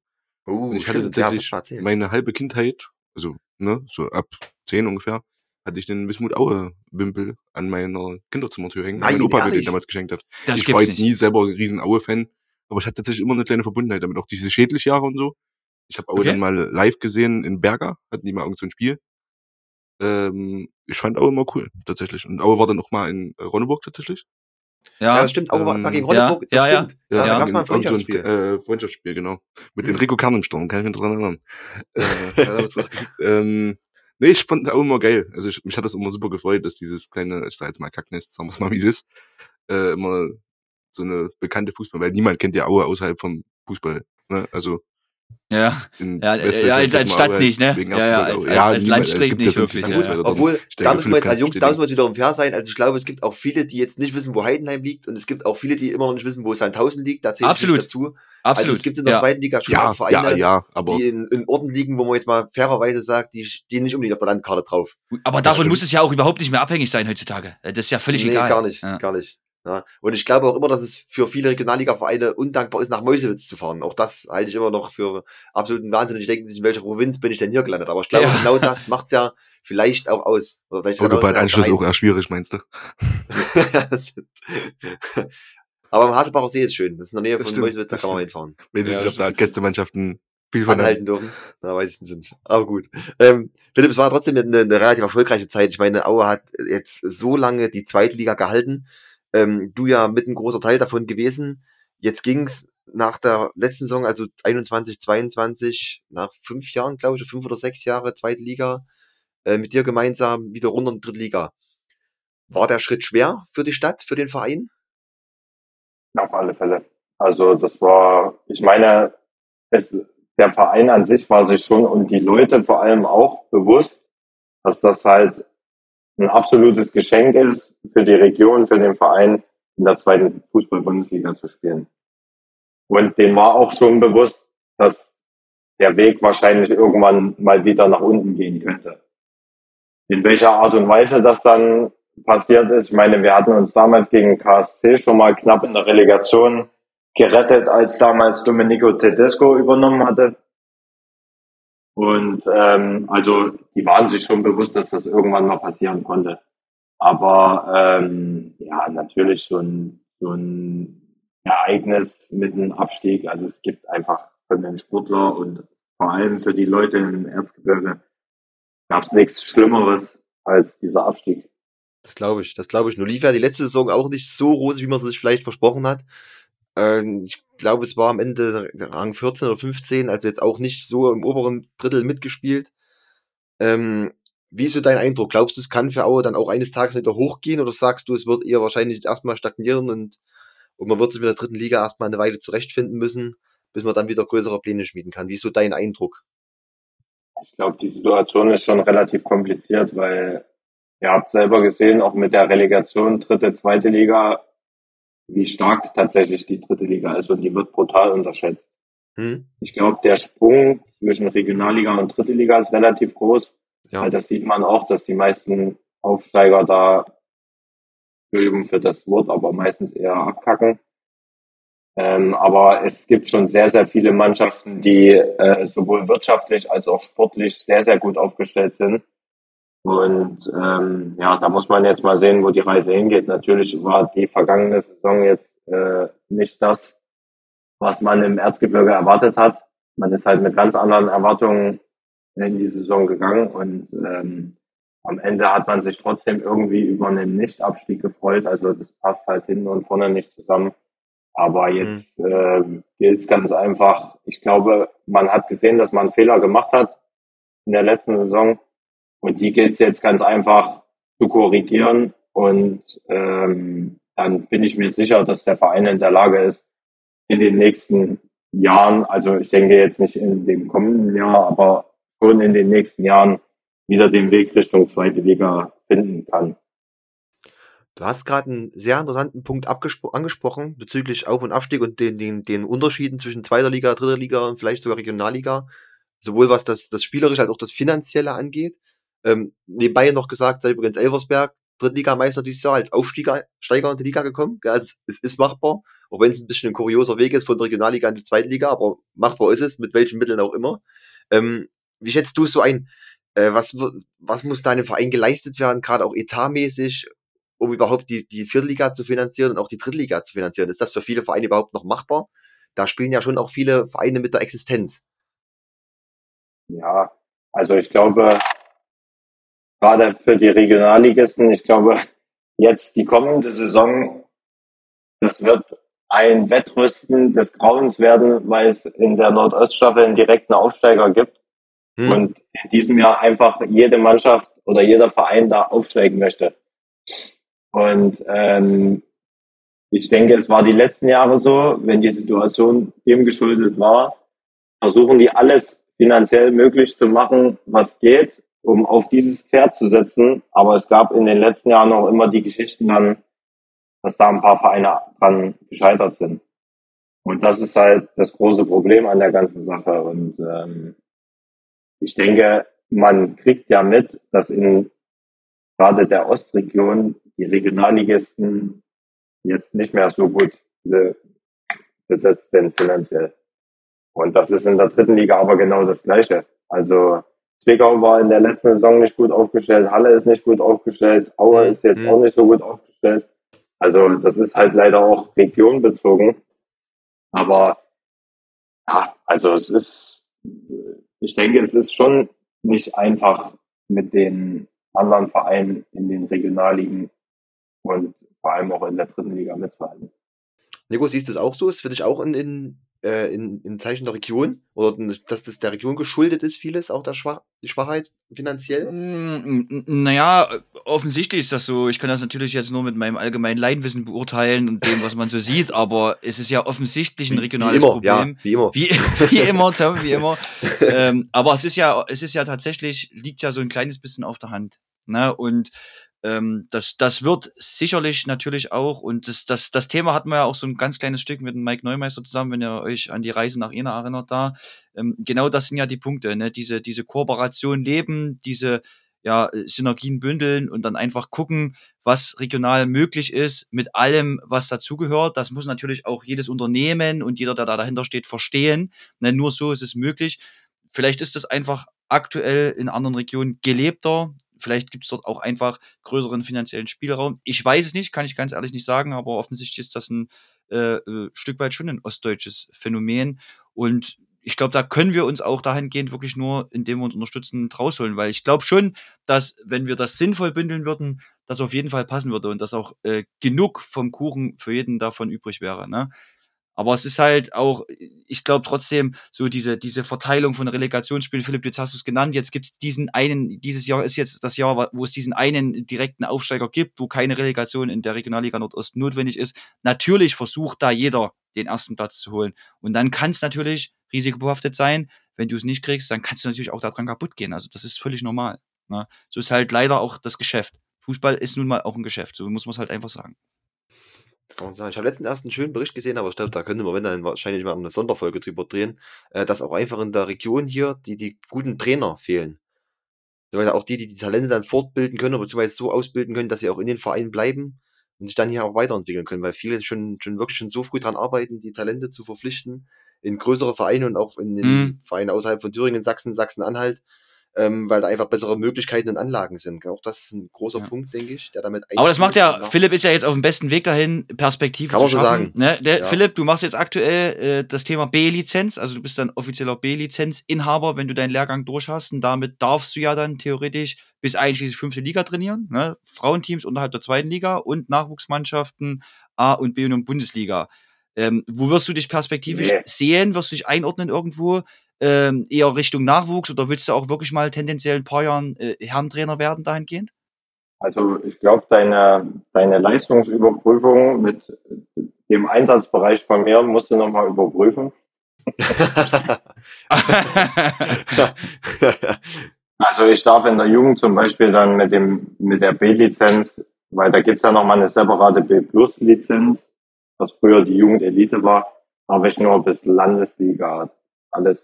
Uh, Und ich hatte stimmt, ja, tatsächlich meine halbe Kindheit, also ne, so ab zehn ungefähr, hatte ich den Wismut Aue Wimpel an meiner Kinderzimmertür hängen. Nein, mein Opa mir den damals geschenkt hat. Das ich war jetzt nicht. nie selber ein riesen Aue-Fan, aber ich hatte tatsächlich immer eine kleine Verbundenheit damit. Auch diese Schädlichjahre und so. Ich habe Aue Okay. dann mal live gesehen in Berger, hatten die mal irgend so ein Spiel. Ähm, ich fand Aue immer cool, tatsächlich. Und Aue war dann auch mal in Ronneburg tatsächlich. Ja, Ja, das stimmt. War, war gegen ähm, Ronneburg, ja, das ja, stimmt. Ja, da ja. gab's mal ein in irgend so Freundschaftsspiel. äh, Freundschaftsspiel, genau. Mit Mhm. Enrico Kern im Sturm, kann ich mich dran erinnern. äh, ähm, nee, ich fand Aue immer geil. Also ich, mich hat das immer super gefreut, dass dieses kleine, ich sag jetzt mal Kacknest, sagen wir's mal wie es ist, äh, immer so eine bekannte Fußball, weil niemand kennt ja Aue außerhalb vom Fußball. Ne? Also ja. in Ja, äh, ja, als- als Stadt nicht, ne? Ja, ja, als- als- als niemand- Landstrich es gibt ja nicht wirklich, ja. Drin. Obwohl, da müssen wir jetzt als Jungs, es da müssen wir wiederum fair sein. Also ich glaube, es gibt auch viele, die jetzt nicht wissen, wo Heidenheim liegt und es gibt auch viele, die immer noch nicht wissen, wo Sandhausen liegt. Da zählt Absolut. dazu. Absolut. Also es gibt in der ja. zweiten Liga schon Ja, auch Vereine, ja, ja, aber die in, in Orten liegen, wo man jetzt mal fairerweise sagt, die stehen nicht unbedingt auf der Landkarte drauf. Aber Das davon stimmt. muss es ja auch überhaupt nicht mehr abhängig sein heutzutage. Das ist ja völlig nee, egal. gar nicht, Ja. gar nicht. Ja. Und ich glaube auch immer, dass es für viele Regionalliga-Vereine undankbar ist, nach Mäusewitz zu fahren. Auch das halte ich immer noch für absoluten Wahnsinn. Und die denken sich, in welcher Provinz bin ich denn hier gelandet? Aber ich glaube, Ja. genau das macht's ja vielleicht auch aus. Oder vielleicht Autobahnanschluss auch eher schwierig, meinst du? Aber am Haselbacher See ist schön. Das ist in der Nähe Das von stimmt, Mäusewitz, da kann man hinfahren. Ich Ja, nicht, ob da. Gästemannschaften Viel von anhalten dürfen. Na, weiß ich nicht. Aber gut. Ähm, Philipp, es war trotzdem eine, eine relativ erfolgreiche Zeit. Ich meine, Aue hat jetzt so lange die zweite Liga gehalten. Ähm, du ja mit ein großer Teil davon gewesen. Jetzt ging's nach der letzten Saison, also 21, 22, nach fünf Jahren, glaube ich, fünf oder sechs Jahre zweite Liga, äh, mit dir gemeinsam wieder runter in die dritte Liga. War der Schritt schwer für die Stadt, für den Verein? Auf alle Fälle. Also das war, ich meine, es, der Verein an sich war sich schon und die Leute vor allem auch bewusst, dass das halt ein absolutes Geschenk ist für die Region, für den Verein in der zweiten Fußball-Bundesliga zu spielen. Und dem war auch schon bewusst, dass der Weg wahrscheinlich irgendwann mal wieder nach unten gehen könnte. In welcher Art und Weise das dann passiert ist, ich meine, wir hatten uns damals gegen KSC schon mal knapp in der Relegation gerettet, als damals Domenico Tedesco übernommen hatte. Und ähm, also die waren sich schon bewusst, dass das irgendwann mal passieren konnte. Aber ähm, ja, natürlich so ein, so ein Ereignis mit einem Abstieg. Also es gibt einfach für den Sportler und vor allem für die Leute im Erzgebirge gab es nichts Schlimmeres als dieser Abstieg. Das glaube ich, das glaube ich. Nur lief ja die letzte Saison auch nicht so rosig, wie man sich vielleicht versprochen hat. Ähm, ich glaube, es war am Ende Rang 14 oder 15, also jetzt auch nicht so im oberen Drittel mitgespielt. Ähm, wie ist so dein Eindruck? Glaubst du, es kann für Aue dann auch eines Tages wieder hochgehen oder sagst du, es wird eher wahrscheinlich erstmal stagnieren und und man wird sich mit der dritten Liga erstmal eine Weile zurechtfinden müssen, bis man dann wieder größere Pläne schmieden kann. Wie ist so dein Eindruck? Ich glaube, die Situation ist schon relativ kompliziert, weil ihr habt selber gesehen, auch mit der Relegation dritte, zweite Liga, wie stark tatsächlich die dritte Liga ist und die wird brutal unterschätzt. Hm. Ich glaube, der Sprung zwischen Regionalliga und dritte Liga ist relativ groß. Ja. Weil das sieht man auch, dass die meisten Aufsteiger da Entschuldigung für das Wort, aber meistens eher abkacken. Ähm, aber es gibt schon sehr, sehr viele Mannschaften, die äh, sowohl wirtschaftlich als auch sportlich sehr, sehr gut aufgestellt sind. Und ähm, ja, da muss man jetzt mal sehen, wo die Reise hingeht. Natürlich war die vergangene Saison jetzt äh, nicht das, was man im Erzgebirge erwartet hat. Man ist halt mit ganz anderen Erwartungen in die Saison gegangen und ähm, am Ende hat man sich trotzdem irgendwie über einen Nichtabstieg gefreut. Also das passt halt hinten und vorne nicht zusammen. Aber mhm. jetzt mhm. äh, gilt es ganz einfach. Ich glaube, man hat gesehen, dass man einen Fehler gemacht hat in der letzten Saison. Und die gilt es jetzt ganz einfach zu korrigieren. Und ähm, dann bin ich mir sicher, dass der Verein in der Lage ist, in den nächsten Jahren, also ich denke jetzt nicht in dem kommenden Jahr, aber schon in den nächsten Jahren wieder den Weg Richtung zweite Liga finden kann. Du hast gerade einen sehr interessanten Punkt angesprochen bezüglich Auf- und Abstieg und den, den, den Unterschieden zwischen zweiter Liga, dritter Liga und vielleicht sogar Regionalliga. Sowohl was das, das Spielerische als auch das Finanzielle angeht. Ähm, nebenbei noch gesagt, sei übrigens Elversberg, Drittligameister dieses Jahr, als Aufsteiger Steiger in die Liga gekommen. Ja, also es ist machbar, auch wenn es ein bisschen ein kurioser Weg ist von der Regionalliga in die zweite Liga, aber machbar ist es, mit welchen Mitteln auch immer. Ähm, wie schätzt du es so ein? Äh, was, was muss da in dem Verein geleistet werden, gerade auch etatmäßig, um überhaupt die, die Viertelliga zu finanzieren und auch die Drittliga zu finanzieren? Ist das für viele Vereine überhaupt noch machbar? Da spielen ja schon auch viele Vereine mit der Existenz. Ja, also ich glaube, gerade für die Regionalligisten, ich glaube, jetzt die kommende Saison, das wird ein Wettrüsten des Grauens werden, weil es in der Nordoststaffel einen direkten Aufsteiger gibt. Hm. Und in diesem Jahr einfach jede Mannschaft oder jeder Verein da aufsteigen möchte. Und ähm, ich denke, es war die letzten Jahre so, wenn die Situation dem geschuldet war, versuchen die alles finanziell möglich zu machen, was geht, um auf dieses Pferd zu setzen. Aber es gab in den letzten Jahren auch immer die Geschichten dann, dass da ein paar Vereine dran gescheitert sind. Und das ist halt das große Problem an der ganzen Sache. Und ähm, ich denke, man kriegt ja mit, dass in gerade der Ostregion die Regionalligisten jetzt nicht mehr so gut besetzt sind finanziell. Und das ist in der dritten Liga aber genau das Gleiche. Also Zwickau war in der letzten Saison nicht gut aufgestellt, Halle ist nicht gut aufgestellt, Aue ist jetzt mhm. auch nicht so gut aufgestellt. Also das ist halt leider auch regionbezogen. Aber ja, also es ist ich denke, es ist schon nicht einfach mit den anderen Vereinen in den Regionalligen und vor allem auch in der dritten Liga mitzuhalten. Nico, siehst du es auch so? Ist für dich auch in, in, äh, in, in Zeichen der Region? Oder dass das der Region geschuldet ist, vieles, auch der Schwach die Schwachheit finanziell? Mm, Naja, offensichtlich ist das so. Ich kann das natürlich jetzt nur mit meinem allgemeinen Laienwissen beurteilen und dem, was man so sieht, aber es ist ja offensichtlich ein regionales wie immer, Problem. Ja, wie immer. Wie, wie immer, Tom, wie immer. ähm, aber es ist ja, es ist ja tatsächlich, liegt ja so ein kleines bisschen auf der Hand. Ne? Und ähm, das, das wird sicherlich natürlich auch, und das, das, das Thema hatten wir ja auch so ein ganz kleines Stück mit Mike Neumeister zusammen, wenn ihr euch an die Reise nach Jena erinnert da. Ähm, genau das sind ja die Punkte, ne? Diese, diese Kooperation leben, diese ja, Synergien bündeln und dann einfach gucken, was regional möglich ist, mit allem, was dazugehört. Das muss natürlich auch jedes Unternehmen und jeder, der da dahinter steht, verstehen. Ne? Nur so ist es möglich. Vielleicht ist das einfach aktuell in anderen Regionen gelebter. Vielleicht gibt es dort auch einfach größeren finanziellen Spielraum. Ich weiß es nicht, kann ich ganz ehrlich nicht sagen, aber offensichtlich ist das ein äh, äh, Stück weit schon ein ostdeutsches Phänomen. Und ich glaube, da können wir uns auch dahingehend wirklich nur, indem wir uns unterstützen, rausholen, weil ich glaube schon, dass, wenn wir das sinnvoll bündeln würden, das auf jeden Fall passen würde und dass auch äh, genug vom Kuchen für jeden davon übrig wäre. Ne? Aber es ist halt auch, ich glaube trotzdem, so diese, diese Verteilung von Relegationsspielen, Philipp, jetzt hast du es genannt, jetzt gibt es diesen einen, dieses Jahr ist jetzt das Jahr, wo es diesen einen direkten Aufsteiger gibt, wo keine Relegation in der Regionalliga Nordost notwendig ist. Natürlich versucht da jeder, den ersten Platz zu holen. Und dann kann es natürlich risikobehaftet sein. Wenn du es nicht kriegst, dann kannst du natürlich auch daran kaputt gehen. Also das ist völlig normal. Ne? So ist halt leider auch das Geschäft. Fußball ist nun mal auch ein Geschäft, so muss man es halt einfach sagen. Kann man sagen. Ich habe letztens erst einen schönen Bericht gesehen, aber ich glaube, da könnte man, wenn dann wahrscheinlich mal eine Sonderfolge drüber drehen, äh, dass auch einfach in der Region hier die, die guten Trainer fehlen. Beziehungsweise auch die, die die Talente dann fortbilden können, beziehungsweise so ausbilden können, dass sie auch in den Vereinen bleiben und sich dann hier auch weiterentwickeln können, weil viele schon, schon wirklich schon so früh dran arbeiten, die Talente zu verpflichten in größere Vereine und auch in den Mhm. Vereinen außerhalb von Thüringen, Sachsen, Sachsen-Anhalt, ähm, weil da einfach bessere Möglichkeiten und Anlagen sind. Auch das ist ein großer Ja. Punkt, denke ich, der damit Aber das macht ja, einfließt. Philipp ist ja jetzt auf dem besten Weg dahin, Perspektive Kann zu schaffen. sagen. Ne? Der, Ja. Philipp, du machst jetzt aktuell äh, das Thema B-Lizenz, also du bist dann offizieller B-Lizenz-Inhaber, wenn du deinen Lehrgang durch hast und damit darfst du ja dann theoretisch bis einschließlich fünfte Liga trainieren, ne? Frauenteams unterhalb der zweiten Liga und Nachwuchsmannschaften A und B und Bundesliga. Ähm, wo wirst du dich perspektivisch Nee. sehen? Wirst du dich einordnen irgendwo? Ähm, eher Richtung Nachwuchs oder willst du auch wirklich mal tendenziell in ein paar Jahren äh, Herrentrainer werden dahingehend? Also ich glaube, deine, deine Leistungsüberprüfung mit dem Einsatzbereich von mir musst du nochmal überprüfen. Also ich darf in der Jugend zum Beispiel dann mit dem mit der B-Lizenz, weil da gibt's ja nochmal eine separate B-Plus-Lizenz, was früher die Jugendelite war, darf ich nur bis Landesliga alles,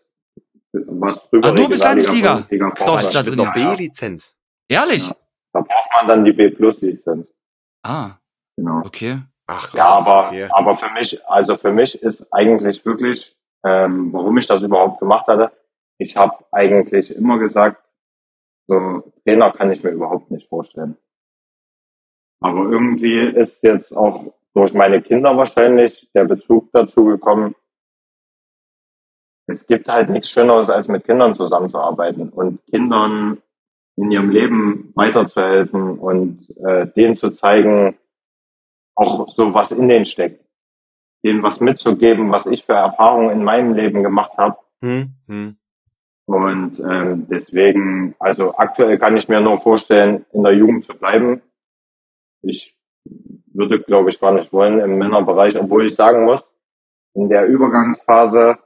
was drüber Ah, nur braucht du man- da drin? B-Lizenz. Ehrlich? Ja. Da braucht man dann die B-Plus-Lizenz. Ah, Genau. okay. Ach, Ja, aber, okay. aber für mich, also für mich ist eigentlich wirklich, ähm, warum ich das überhaupt gemacht hatte, ich habe eigentlich immer gesagt, so Trainer kann ich mir überhaupt nicht vorstellen. Aber irgendwie ist jetzt auch durch meine Kinder wahrscheinlich der Bezug dazu gekommen, es gibt halt nichts Schöneres, als mit Kindern zusammenzuarbeiten und Kindern in ihrem Leben weiterzuhelfen und äh, denen zu zeigen, auch so was in denen steckt. Denen was mitzugeben, was ich für Erfahrungen in meinem Leben gemacht habe. Hm, hm. Und ähm, deswegen, also aktuell kann ich mir nur vorstellen, in der Jugend zu bleiben. Ich würde, glaube ich, gar nicht wollen im Männerbereich, obwohl ich sagen muss, in der Übergangsphase,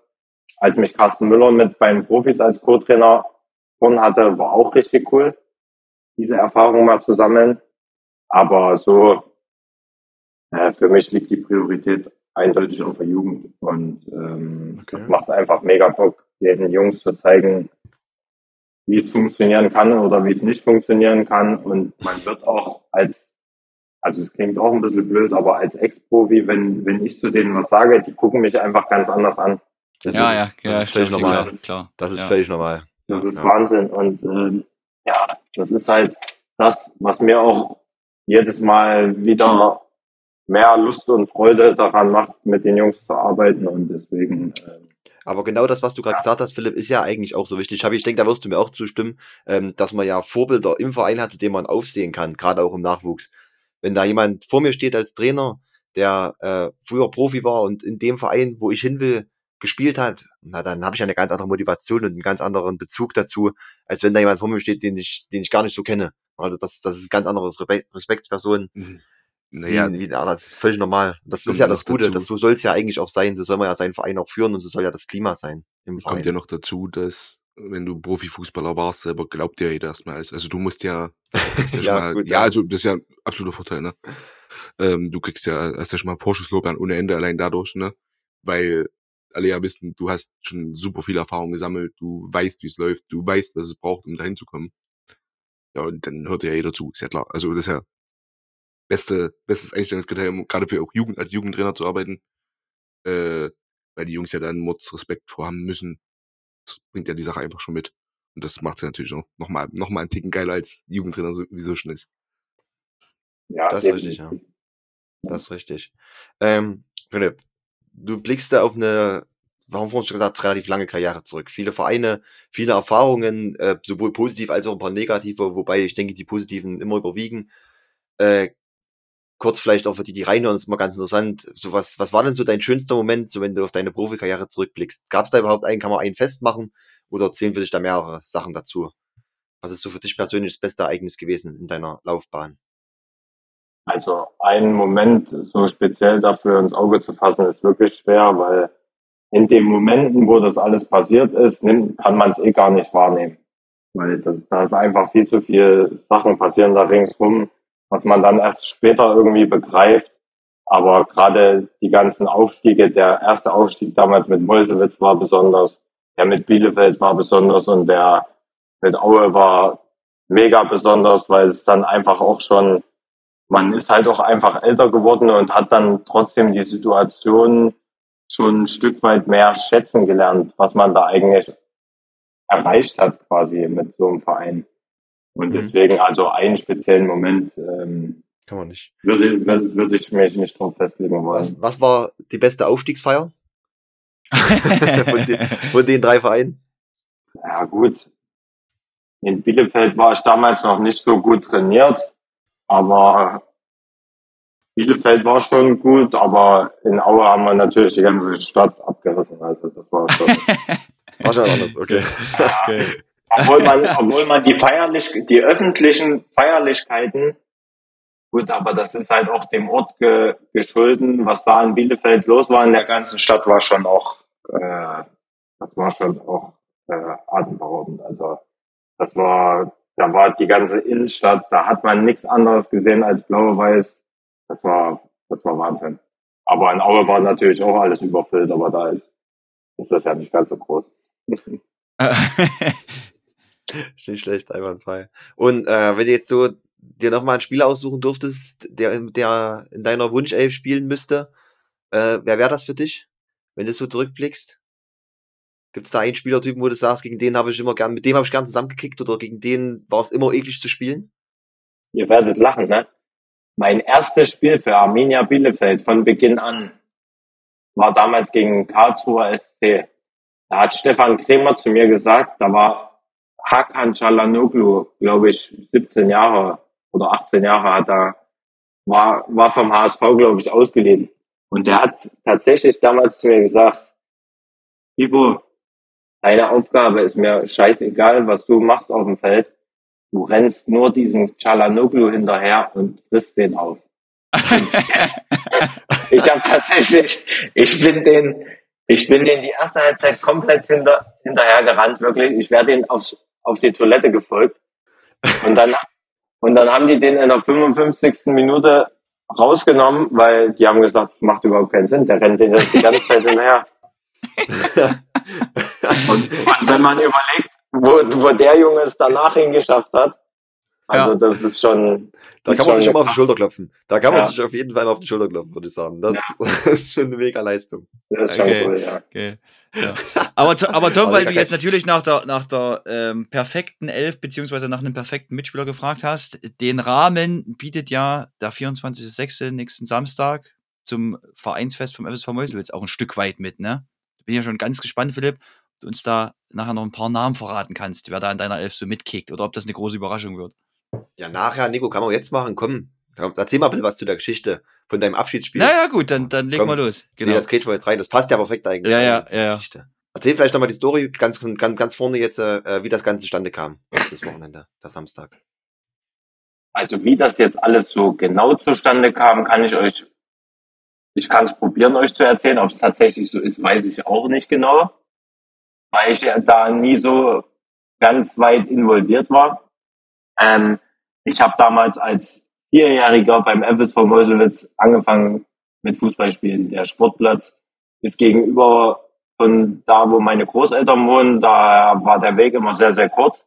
als mich Carsten Müller mit beim Profis als Co-Trainer vorn hatte, war auch richtig cool, diese Erfahrung mal zu sammeln. Aber so, äh, für mich liegt die Priorität eindeutig auf der Jugend. Und ähm, Okay. das macht einfach mega Bock, den Jungs zu zeigen, wie es funktionieren kann oder wie es nicht funktionieren kann. Und man wird auch als, also es klingt auch ein bisschen blöd, aber als Ex-Profi, wenn, wenn ich zu denen was sage, die gucken mich einfach ganz anders an. Das Ja, ist- ja, ja, Das ist völlig normal. Klar, klar. Das ist ja. völlig normal. Das ist Ja. Wahnsinn. Und ähm, ja, das ist halt das, was mir auch jedes Mal wieder mehr Lust und Freude daran macht, mit den Jungs zu arbeiten. Und deswegen, ähm, Aber genau das, was du gerade gesagt hast, Philipp, ist ja eigentlich auch so wichtig. Ich, hab- ich denke, da wirst du mir auch zustimmen, ähm, dass man ja Vorbilder im Verein hat, zu denen man aufsehen kann, gerade auch im Nachwuchs. Wenn da jemand vor mir steht als Trainer, der äh, früher Profi war und in dem Verein, wo ich hin will, gespielt hat, na dann habe ich eine ganz andere Motivation und einen ganz anderen Bezug dazu, als wenn da jemand vor mir steht, den ich, den ich gar nicht so kenne. Also das, das ist ein ganz anderes Respe- Respektsperson. Mhm. Wie, Naja, wie, ja, das ist völlig normal. Das ist ja das Gute. dazu. Das, so soll es ja eigentlich auch sein. So soll man ja seinen Verein auch führen und so soll ja das Klima sein im Verein. kommt ja noch dazu, dass wenn du Profifußballer warst, selber glaubt dir jeder erstmal alles. Also du musst ja, ja, Ja, mal, gut, ja, ja. also das ist ja ein absoluter Vorteil, ne? Ähm, du kriegst ja, hast ja schon mal Vorschusslorbeeren ohne Ende allein dadurch, ne? Weil alle ja wissen, du hast schon super viel Erfahrung gesammelt, du weißt, wie es läuft, du weißt, was es braucht, um dahin zu kommen. Ja, und dann hört ja jeder zu, ist ja klar. Also das ist ja beste, bestes Einstellungskriterium, gerade für auch Jugend, als Jugendtrainer zu arbeiten. Äh, weil die Jungs ja dann Mordsrespekt vorhaben müssen. Das bringt ja die Sache einfach schon mit. Und das macht sie natürlich auch nochmal noch mal einen Ticken geiler als Jugendtrainer sowieso schon ist. Ja, Das ist richtig, ja. Das ist richtig. Ähm, Philipp, du blickst da auf eine, warum vorhin schon gesagt, relativ lange Karriere zurück. Viele Vereine, viele Erfahrungen, äh, sowohl positiv als auch ein paar negative, wobei ich denke, die positiven immer überwiegen. Äh, kurz vielleicht auch für die, die reinhören, ist mal ganz interessant. So was, was war denn so dein schönster Moment, so wenn du auf deine Profikarriere zurückblickst? Gab es da überhaupt einen, kann man einen festmachen oder zählen für dich da mehrere Sachen dazu? Was ist so für dich persönlich das beste Ereignis gewesen in deiner Laufbahn? Also einen Moment so speziell dafür ins Auge zu fassen, ist wirklich schwer, weil in den Momenten, wo das alles passiert ist, kann man es eh gar nicht wahrnehmen. Weil das, da ist einfach viel zu viel Sachen passieren da ringsrum, was man dann erst später irgendwie begreift. Aber gerade die ganzen Aufstiege, der erste Aufstieg damals mit Meuselwitz war besonders, der mit Bielefeld war besonders und der mit Aue war mega besonders, weil es dann einfach auch schon man ist halt auch einfach älter geworden und hat dann trotzdem die Situation schon ein Stück weit mehr schätzen gelernt, was man da eigentlich erreicht hat quasi mit so einem Verein. Und Mhm. deswegen also einen speziellen Moment ähm, Kann man nicht. würde, würde, würde ich mich nicht drauf festlegen Was, wollen. was war die beste Aufstiegsfeier von, den, von den drei Vereinen? Ja gut, in Bielefeld war ich damals noch nicht so gut trainiert, aber Bielefeld war schon gut, aber in Aue haben wir natürlich die ganze Stadt abgerissen. Also das war schon. War schon anders, okay. Okay. obwohl man, obwohl man die feierlich, die öffentlichen Feierlichkeiten, gut, aber das ist halt auch dem Ort ge, geschulden, was da in Bielefeld los war in der ganzen Stadt, war schon auch, äh, das war schon auch äh, atemberaubend. Also das war, da war die ganze Innenstadt, da hat man nichts anderes gesehen als blau-weiß. Das war, das war Wahnsinn. Aber in Aue war natürlich auch alles überfüllt, aber da ist, ist das ja nicht ganz so groß. Nicht schlecht, einwandfrei. Und äh, wenn du jetzt so dir nochmal einen Spieler aussuchen durftest, der, der in deiner Wunschelf spielen müsste, äh, wer wäre das für dich, wenn du so zurückblickst? Gibt es da einen Spielertypen, wo du sagst, gegen den habe ich immer gern, mit dem habe ich gern zusammengekickt oder gegen den war es immer eklig zu spielen? Ihr werdet lachen, ne? Mein erstes Spiel für Arminia Bielefeld von Beginn an war damals gegen Karlsruher SC. Da hat Stefan Kremer zu mir gesagt, da war Hakan Çalhanoğlu, glaube ich, 17 Jahre oder 18 Jahre hat er, war, war vom HSV, glaube ich, ausgeliehen. Und der hat tatsächlich damals zu mir gesagt, Ivo, deine Aufgabe ist mir scheißegal, was du machst auf dem Feld. Du rennst nur diesem Çalhanoğlu hinterher und frisst den auf. ich habe tatsächlich, ich bin den, ich bin den die erste Halbzeit komplett hinter, hinterher gerannt, wirklich. Ich wäre den auf, auf die Toilette gefolgt. Und dann, und dann haben die den in der 55. Minute rausgenommen, weil die haben gesagt, das macht überhaupt keinen Sinn. Der rennt den jetzt die ganze Zeit hinterher. Und wenn man überlegt, wo, wo der Junge es danach hingeschafft hat, also Ja. das ist schon. Da kann man sich schon mal auf die Schulter klopfen. Da kann man Ja. sich auf jeden Fall mal auf die Schulter klopfen, würde ich sagen. Das, das ist schon eine mega Leistung. Das ist schon Okay. cool, ja. Okay. Ja. Aber, aber Tom, weil du jetzt natürlich nach der, nach der ähm, perfekten Elf beziehungsweise nach einem perfekten Mitspieler gefragt hast, den Rahmen bietet ja der 24.06. nächsten Samstag zum Vereinsfest vom FSV Meuselwitz auch ein Stück weit mit, ne? Bin ja schon ganz gespannt, Philipp, ob du uns da nachher noch ein paar Namen verraten kannst, wer da in deiner Elf so mitkickt oder ob das eine große Überraschung wird. Ja, nachher, Nico, kann man jetzt machen. Komm, erzähl mal ein bisschen was zu der Geschichte von deinem Abschiedsspiel. Naja, gut, dann, dann legen wir los. Genau. Nee, das geht schon jetzt rein. Das passt ja perfekt eigentlich. Ja, ja, ja, ja. Geschichte. Erzähl vielleicht nochmal die Story ganz, ganz, ganz vorne jetzt, äh, wie das Ganze zustande kam. Letztes Wochenende, der Samstag. Also wie das jetzt alles so genau zustande kam, kann ich euch, ich kann es probieren, euch zu erzählen. Ob es tatsächlich so ist, weiß ich auch nicht genau, weil ich da nie so ganz weit involviert war. Ähm, ich habe damals als Vierjähriger beim FSV Meuselwitz angefangen mit Fußballspielen. Der Sportplatz ist gegenüber von da, wo meine Großeltern wohnen. Da war der Weg immer sehr, sehr kurz.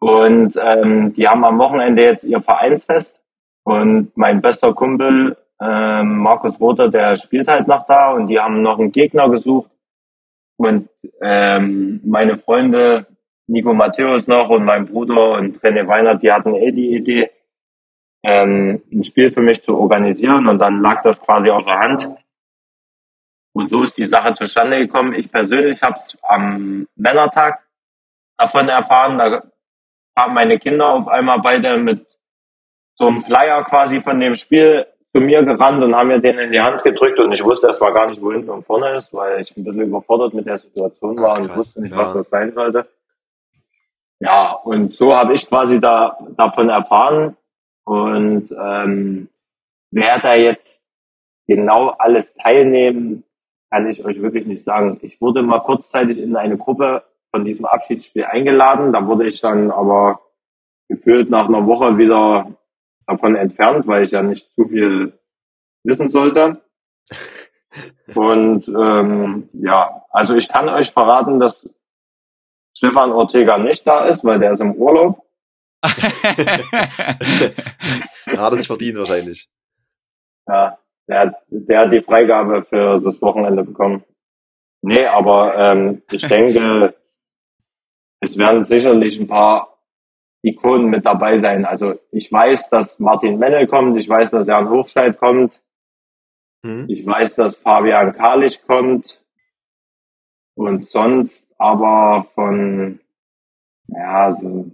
Und ähm, die haben am Wochenende jetzt ihr Vereinsfest. Und mein bester Kumpel, ähm, Markus Rother, der spielt halt noch da. Und die haben noch einen Gegner gesucht. Und ähm, meine Freunde, Nico Matthäus noch und mein Bruder und René Weinert, die hatten eh die Idee, ähm, ein Spiel für mich zu organisieren. Und dann lag das quasi auf der Hand. Und so ist die Sache zustande gekommen. Ich persönlich habe es am Männertag davon erfahren. Da haben meine Kinder auf einmal beide mit so einem Flyer quasi von dem Spiel zu mir gerannt und haben mir den in die Hand gedrückt und ich wusste erstmal gar nicht, wo hinten und vorne ist, weil ich ein bisschen überfordert mit der Situation war Ach, und wusste nicht, ja. was das sein sollte. Ja, und so habe ich quasi da davon erfahren und ähm, wer da jetzt genau alles teilnehmen, kann ich euch wirklich nicht sagen. Ich wurde mal kurzzeitig in eine Gruppe von diesem Abschiedsspiel eingeladen. Da wurde ich dann aber gefühlt nach einer Woche wieder davon entfernt, weil ich ja nicht zu viel wissen sollte. Und ähm, ja, also ich kann euch verraten, dass Stefan Ortega nicht da ist, weil der ist im Urlaub. Hat er sich verdient wahrscheinlich. Ja, der, hat- der hat die Freigabe für das Wochenende bekommen. Nee, aber ähm, ich denke, es werden sicherlich ein paar Ikonen mit dabei sein. Also ich weiß, dass Martin Mennel kommt, ich weiß, dass Jan Hochscheid kommt, Hm? ich weiß, dass Fabian Karlich kommt und sonst aber von, ja, so,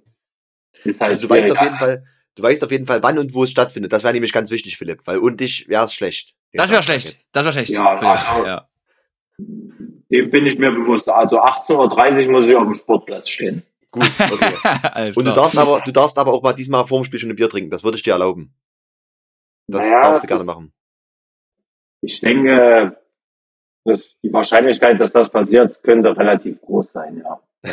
ist halt Also du weißt schwierig. auf jeden Fall, du weißt auf jeden Fall, wann und wo es stattfindet. Das wäre nämlich ganz wichtig, Philipp, weil und dich wäre es schlecht. Das wäre schlecht. jetzt. Das wäre schlecht. Ja, also- ja. Dem bin ich mir bewusst. Also 18.30 Uhr muss ich auf dem Sportplatz stehen. Gut, okay. Alles Und du darfst aber, du darfst aber auch mal diesmal vor dem Spiel schon ein Bier trinken. Das würde ich dir erlauben. Das Naja, darfst du gerne machen. Ich denke, dass die Wahrscheinlichkeit, dass das passiert, könnte relativ groß sein, ja.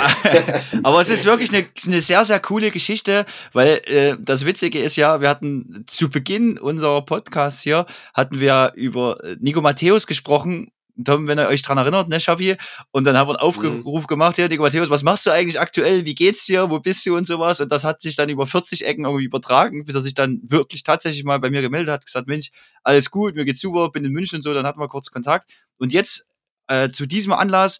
Aber es ist wirklich eine, eine sehr, sehr coole Geschichte, weil äh, das Witzige ist ja, wir hatten zu Beginn unserer Podcast hier, hatten wir über äh, Nico Matthäus gesprochen. Tom, wenn ihr euch dran erinnert, ne, Schabi? Und dann haben wir einen Aufruf gemacht, hier, Nico Matthäus, was machst du eigentlich aktuell? Wie geht's dir? Wo bist du und sowas? Und das hat sich dann über 40 Ecken irgendwie übertragen, bis er sich dann wirklich tatsächlich mal bei mir gemeldet hat, gesagt, Mensch, alles gut, mir geht's super, bin in München und so, dann hatten wir kurz Kontakt. Und jetzt äh, zu diesem Anlass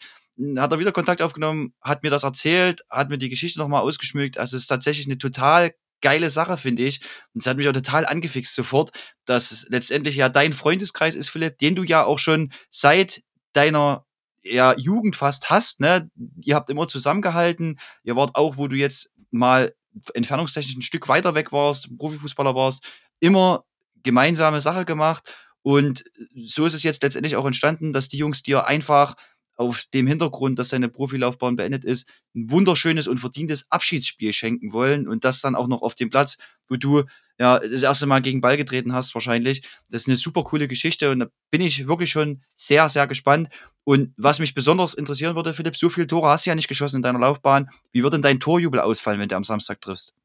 hat er wieder Kontakt aufgenommen, hat mir das erzählt, hat mir die Geschichte nochmal ausgeschmückt. Also es ist tatsächlich eine total geile Sache, finde ich. Und es hat mich auch total angefixt sofort, dass es letztendlich ja dein Freundeskreis ist, Philipp, den du ja auch schon seit deiner ja, Jugend fast hast. Ne? Ihr habt immer zusammengehalten. Ihr wart auch, wo du jetzt mal entfernungstechnisch ein Stück weiter weg warst, Profifußballer warst, immer gemeinsame Sache gemacht. Und so ist es jetzt letztendlich auch entstanden, dass die Jungs dir einfach auf dem Hintergrund, dass seine Profilaufbahn beendet ist, ein wunderschönes und verdientes Abschiedsspiel schenken wollen und das dann auch noch auf dem Platz, wo du ja das erste Mal gegen Ball getreten hast wahrscheinlich. Das ist eine super coole Geschichte und da bin ich wirklich schon sehr, sehr gespannt. Und was mich besonders interessieren würde, Philipp, so viele Tore hast du ja nicht geschossen in deiner Laufbahn. Wie wird denn dein Torjubel ausfallen, wenn du am Samstag triffst?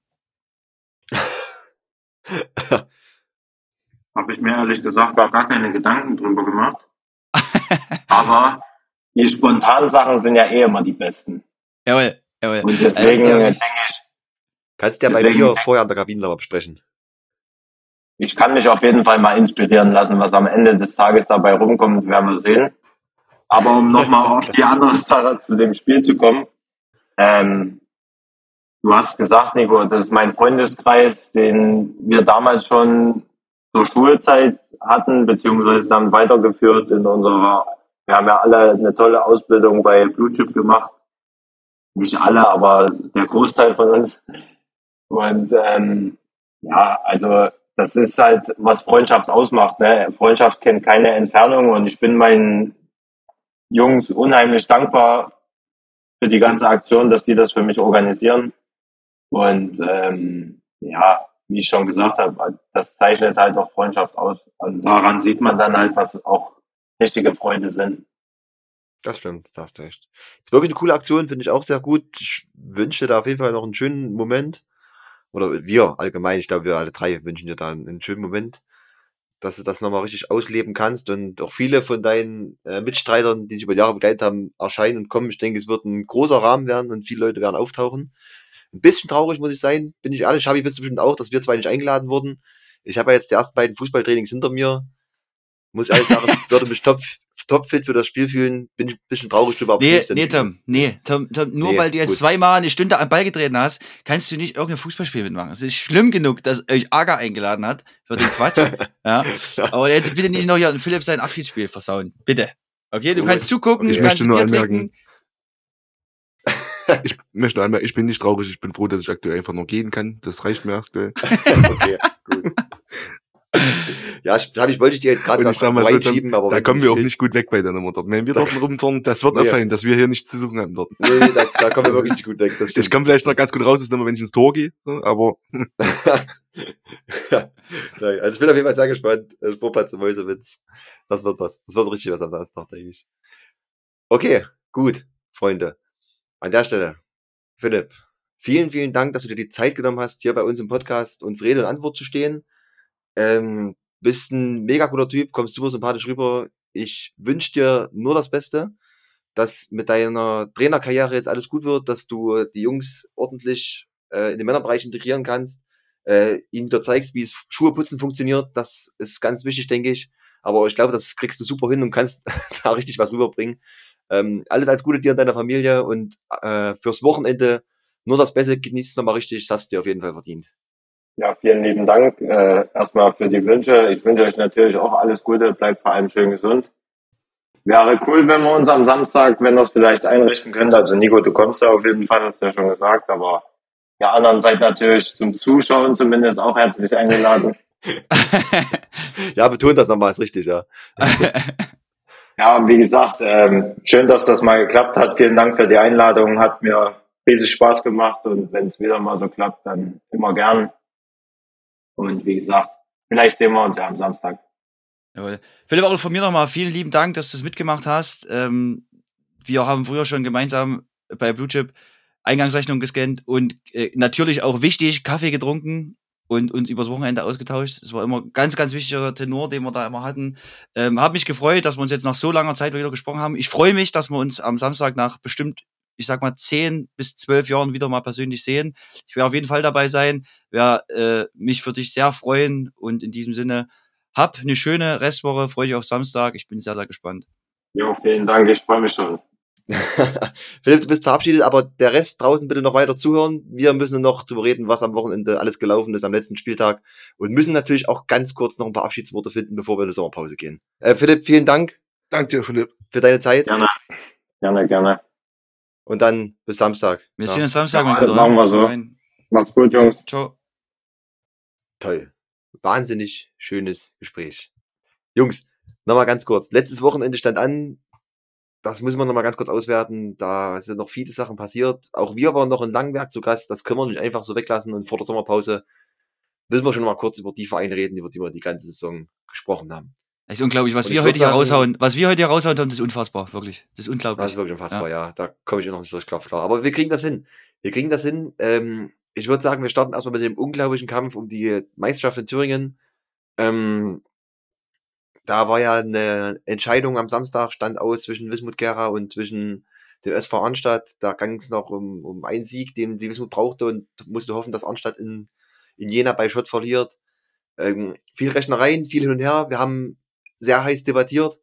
Habe ich mir ehrlich gesagt gar, keine Gedanken drüber gemacht. Aber die spontanen Sachen sind ja eh immer die besten. Jawohl, jawohl. Und deswegen ja, denke ich- Kannst ja bei Bier vorher an der Kabine nochmal besprechen. ich kann mich auf jeden Fall mal inspirieren lassen, was am Ende des Tages dabei rumkommt, werden wir sehen. Aber um nochmal auf die andere Sache zu dem Spiel zu kommen, ähm, du hast gesagt, Nico, das ist mein Freundeskreis, den wir damals schon zur Schulzeit hatten, beziehungsweise dann weitergeführt in unserer wir haben ja alle eine tolle Ausbildung bei Blue Chip gemacht. Nicht alle, aber der Großteil von uns. Und ähm, ja, also das ist halt, was Freundschaft ausmacht. Ne? Freundschaft kennt keine Entfernung und ich bin meinen Jungs unheimlich dankbar für die ganze Aktion, dass die das für mich organisieren. Und ähm, ja, wie ich schon gesagt habe, das zeichnet halt auch Freundschaft aus. Und daran sieht man dann halt, was auch richtige Freunde sind. Das stimmt, da hast du recht. Ist wirklich eine coole Aktion, finde ich auch sehr gut. Ich wünsche dir da auf jeden Fall noch einen schönen Moment. Oder wir allgemein, ich glaube, wir alle drei wünschen dir da einen schönen Moment, dass du das nochmal richtig ausleben kannst und auch viele von deinen äh, Mitstreitern, die sich über Jahre begleitet haben, erscheinen und kommen. Ich denke, es wird ein großer Rahmen werden und viele Leute werden auftauchen. Ein bisschen traurig, muss ich sein, bin ich ehrlich. Schabi, bist du bestimmt auch, dass wir zwei nicht eingeladen wurden. Ich habe ja jetzt die ersten beiden Fußballtrainings hinter mir. Muss ich ehrlich sagen, würde mich top, topfit für das Spiel fühlen. Bin ich ein bisschen traurig drüber. Nee, nee, Tom, nee, Tom, Tom nur Nee, weil du jetzt gut. zweimal eine Stunde am Ball getreten hast, kannst du nicht irgendein Fußballspiel mitmachen. Es ist schlimm genug, dass euch Aga eingeladen hat für den Quatsch. ja. Aber jetzt bitte nicht noch hier an Philipp sein Abschiedsspiel versauen. Bitte. Okay, du Okay. kannst zugucken, Ich du möchte kannst nur Bier anmerken, trinken. Ich möchte einmal, ich bin nicht traurig, ich bin froh, dass ich aktuell einfach noch gehen kann. Das reicht mir aktuell. Okay, gut. Ja, ich, hab ich wollte ich dir jetzt gerade Und ich sag mal so, reinschieben, aber Da kommen wir auch nicht gut weg bei deiner Mutter. Wenn wir dort rumturnen, das wird Nee. auffallen, dass wir hier nichts zu suchen haben dort. Nee, da, da kommen wir wirklich nicht gut weg. Das Ich komme vielleicht noch ganz gut raus, ist immer, wenn ich ins Tor gehe, so, aber ja. Also ich bin auf jeden Fall sehr gespannt. Äh, Sportplatz im Mäusewitz. Das wird was. Das wird richtig was am Samstag, denke ich. Okay, gut, Freunde. An der Stelle, Philipp, vielen, vielen Dank, dass du dir die Zeit genommen hast, hier bei uns im Podcast uns Rede und Antwort zu stehen. Ähm, bist ein mega cooler Typ, kommst super sympathisch rüber. Ich wünsche dir nur das Beste, dass mit deiner Trainerkarriere jetzt alles gut wird, dass du die Jungs ordentlich äh, in den Männerbereich integrieren kannst, äh, ihnen wieder zeigst, wie es Schuhe putzen funktioniert. Das ist ganz wichtig, denke ich. Aber ich glaube, das kriegst du super hin und kannst da richtig was rüberbringen. Ähm, alles als Gute dir und deiner Familie und äh, fürs Wochenende nur das Beste, genießt es nochmal richtig, das hast du dir auf jeden Fall verdient. Ja, vielen lieben Dank äh, erstmal für die Wünsche. Ich wünsche euch natürlich auch alles Gute, bleibt vor allem schön gesund. Wäre cool, wenn wir uns am Samstag, wenn wir es vielleicht einrichten können. Also Nico, du kommst ja auf jeden Fall, hast du ja schon gesagt, aber ihr anderen seid natürlich zum Zuschauen zumindest auch herzlich eingeladen. ja, betont das nochmal, ist richtig, ja. Ja, und wie gesagt, ähm, schön, dass das mal geklappt hat. Vielen Dank für die Einladung, hat mir riesig Spaß gemacht und wenn es wieder mal so klappt, dann immer gern. Und wie gesagt, vielleicht sehen wir uns ja am Samstag. Jawohl. Philipp, auch von mir nochmal vielen lieben Dank, dass du das mitgemacht hast. Ähm, wir haben früher schon gemeinsam bei Blue Chip Eingangsrechnung gescannt und äh, natürlich auch wichtig, Kaffee getrunken und uns übers Wochenende ausgetauscht. Das war immer ganz, ganz wichtiger Tenor, den wir da immer hatten. Ähm, hab mich gefreut, dass wir uns jetzt nach so langer Zeit wieder gesprochen haben. Ich freue mich, dass wir uns am Samstag nach bestimmt, ich sag mal, 10 bis 12 Jahren wieder mal persönlich sehen. Ich werde auf jeden Fall dabei sein, werde äh, mich für dich sehr freuen und in diesem Sinne hab eine schöne Restwoche, freue dich auf Samstag. Ich bin sehr, sehr gespannt. Jo, vielen Dank, ich freue mich schon. Philipp, du bist verabschiedet, aber der Rest draußen bitte noch weiter zuhören. Wir müssen noch drüber reden, was am Wochenende alles gelaufen ist am letzten Spieltag und müssen natürlich auch ganz kurz noch ein paar Abschiedsworte finden, bevor wir in die Sommerpause gehen. Äh, Philipp, vielen Dank danke dir, Philipp. für deine Zeit Gerne. Gerne, gerne. Und dann bis Samstag. Wir Ja. sehen uns Samstag. Ja, mein machen wir so. Rein. Macht's gut, Jungs. Ciao. Toll. Wahnsinnig schönes Gespräch. Jungs, nochmal ganz kurz. Letztes Wochenende stand an. Das müssen wir nochmal ganz kurz auswerten. Da sind noch viele Sachen passiert. Auch wir waren noch in Langwerk zu Gast. Das können wir nicht einfach so weglassen. Und vor der Sommerpause müssen wir schon mal kurz über die Vereine reden, über die wir die ganze Saison gesprochen haben. Das ist unglaublich, was Und wir heute hier sagen- raushauen. Was wir heute hier raushauen, Tom, das ist unfassbar, wirklich. Das ist Das unglaublich. ist wirklich unfassbar, ja. Da komme ich noch nicht so klar klar. Aber wir kriegen das hin. Wir kriegen das hin. Ähm, ich würde sagen, wir starten erstmal mit dem unglaublichen Kampf um die Meisterschaft in Thüringen. Ähm, da war ja eine Entscheidung am Samstag, stand aus zwischen Wismut Gera und zwischen dem SV Arnstadt. Da ging es noch um, um einen Sieg, den die Wismut brauchte und musste hoffen, dass Arnstadt in, in Jena bei Schott verliert. Ähm, viel Rechnereien, viel hin und her. Wir haben sehr heiß debattiert.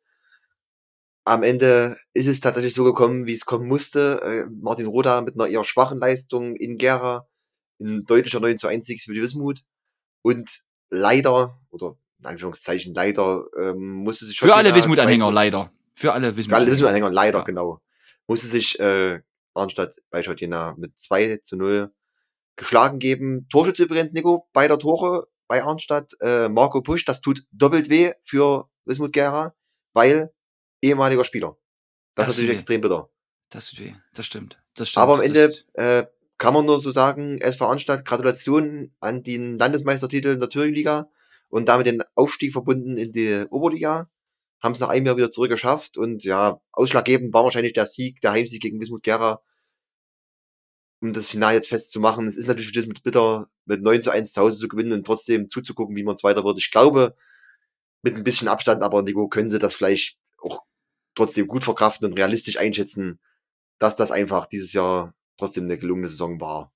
Am Ende ist es tatsächlich so gekommen, wie es kommen musste. Äh, Martin Roda mit einer eher schwachen Leistung in Gera, in deutlicher 9 zu 1 Sieg für die Wismut. Und leider, oder in Anführungszeichen leider, ähm, musste sich Für alle Wismut-Anhänger, 2 zu- leider. Für alle Für alle Wismut. Anhänger, leider, Ja. genau. Musste sich äh, Arnstadt bei Schottina mit 2 zu 0 geschlagen geben. Torschütze übrigens, Nico, beider Tore bei Arnstadt. Äh, Marco Pusch, das tut doppelt weh für Wismut Gera, weil ehemaliger Spieler. Das, Das ist natürlich extrem bitter. Das tut weh. Das stimmt. Das stimmt. Aber am Das Ende äh, kann man nur so sagen, SV Arnstadt, Gratulation an den Landesmeistertitel in der Thüringen-Liga und damit den Aufstieg verbunden in die Oberliga. Haben es nach einem Jahr wieder zurückgeschafft und ja, ausschlaggebend war wahrscheinlich der Sieg, der Heimsieg gegen Wismut Gera, um das Finale jetzt festzumachen. Es ist natürlich für Wismut bitter, mit 9 zu 1 zu Hause zu gewinnen und trotzdem zuzugucken, wie man Zweiter wird. Ich glaube, mit ein bisschen Abstand, aber Nico, können sie das vielleicht auch trotzdem gut verkraften und realistisch einschätzen, dass das einfach dieses Jahr trotzdem eine gelungene Saison war.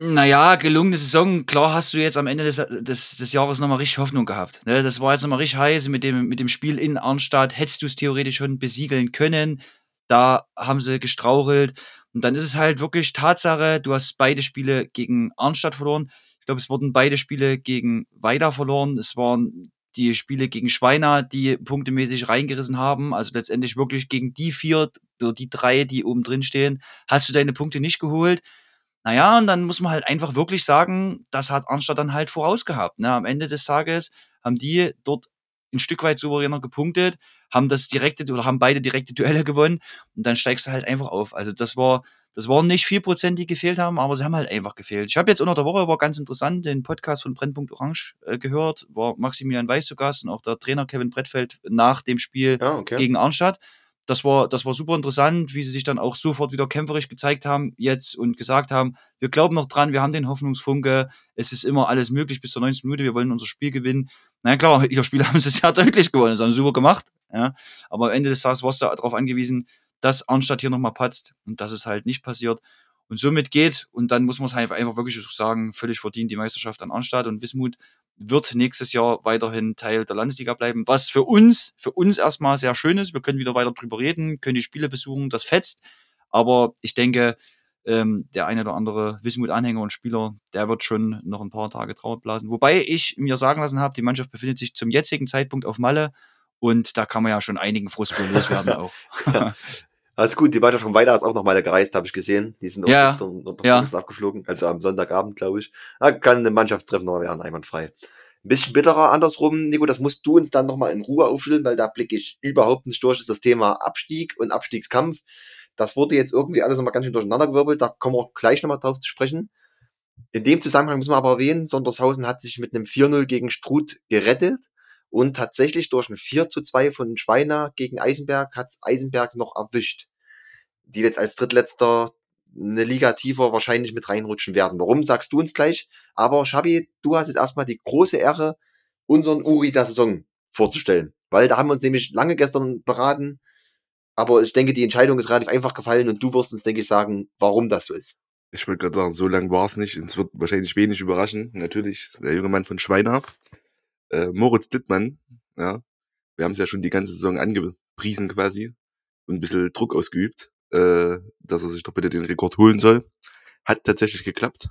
Naja, gelungene Saison. Klar hast du jetzt am Ende des, des, des Jahres nochmal richtig Hoffnung gehabt. Ne? Das war jetzt nochmal richtig heiß. Mit dem, mit dem Spiel in Arnstadt hättest du es theoretisch schon besiegeln können. Da haben sie gestrauchelt. Und dann ist es halt wirklich Tatsache, du hast beide Spiele gegen Arnstadt verloren. Ich glaube, es wurden beide Spiele gegen Weida verloren. Es waren die Spiele gegen Schweiner, die punktemäßig reingerissen haben. Also letztendlich wirklich gegen die vier oder die drei, die oben drin stehen, hast du deine Punkte nicht geholt. Naja, und dann muss man halt einfach wirklich sagen, das hat Arnstadt dann halt vorausgehabt. Ne? Am Ende des Tages haben die dort ein Stück weit souveräner gepunktet, haben das direkte oder haben beide direkte Duelle gewonnen und dann steigst du halt einfach auf. Also das war, das waren nicht vier Prozent, die gefehlt haben, aber sie haben halt einfach gefehlt. Ich habe jetzt unter der Woche, war ganz interessant, den Podcast von Brennpunkt Orange äh, gehört, war Maximilian Weiß zu Gast und auch der Trainer Kevin Brettfeld nach dem Spiel Ja, okay. gegen Arnstadt. Das war, das war super interessant, wie sie sich dann auch sofort wieder kämpferisch gezeigt haben jetzt und gesagt haben, wir glauben noch dran, wir haben den Hoffnungsfunke, es ist immer alles möglich bis zur 19. Minute, wir wollen unser Spiel gewinnen. Na klar, ihr Spiel haben sie sehr deutlich gewonnen, das haben sie super gemacht. Ja. Aber am Ende des Tages warst du darauf angewiesen, dass Arnstadt hier nochmal patzt und das ist halt nicht passiert. Und somit geht, und dann muss man es halt einfach wirklich sagen, völlig verdient die Meisterschaft an Arnstadt und Wismut wird nächstes Jahr weiterhin Teil der Landesliga bleiben, was für uns, für uns erstmal sehr schön ist. Wir können wieder weiter drüber reden, können die Spiele besuchen, das fetzt. Aber ich denke, ähm, der eine oder andere Wismut-Anhänger und Spieler, der wird schon noch ein paar Tage Trauer blasen. Wobei ich mir sagen lassen habe, die Mannschaft befindet sich zum jetzigen Zeitpunkt auf Malle und da kann man ja schon einigen Frust loswerden auch. Alles gut, die Mannschaft von Weida ist auch noch mal gereist, habe ich gesehen. Die sind auch Ja, gestern noch ja. gestern abgeflogen, also am Sonntagabend, glaube ich. Da kann ein Mannschaftstreffen noch werden, einwandfrei. Ein bisschen bitterer andersrum, Nico, das musst du uns dann nochmal in Ruhe aufschütteln, weil da blicke ich überhaupt nicht durch, ist das Thema Abstieg und Abstiegskampf. Das wurde jetzt irgendwie alles nochmal ganz schön durcheinandergewirbelt, da kommen wir gleich nochmal drauf zu sprechen. In dem Zusammenhang müssen wir aber erwähnen, Sondershausen hat sich mit einem 4-0 gegen Struth gerettet und tatsächlich durch ein 4 zu 2 von Schweiner gegen Eisenberg hat Eisenberg noch erwischt. Die jetzt als drittletzter eine Liga tiefer wahrscheinlich mit reinrutschen werden. Warum, sagst du uns gleich. Aber Schabi, du hast jetzt erstmal die große Ehre, unseren Uri der Saison vorzustellen. Weil da haben wir uns nämlich lange gestern beraten. Aber ich denke, die Entscheidung ist relativ einfach gefallen und du wirst uns, denke ich, sagen, warum das so ist. Ich wollte gerade sagen, so lang war es nicht. Es wird wahrscheinlich wenig überraschen. Natürlich, der junge Mann von Schweiner. Äh, Moritz Dittmann, ja. Wir haben es ja schon die ganze Saison angepriesen quasi. Und ein bisschen Druck ausgeübt, äh, dass er sich doch bitte den Rekord holen soll. Hat tatsächlich geklappt.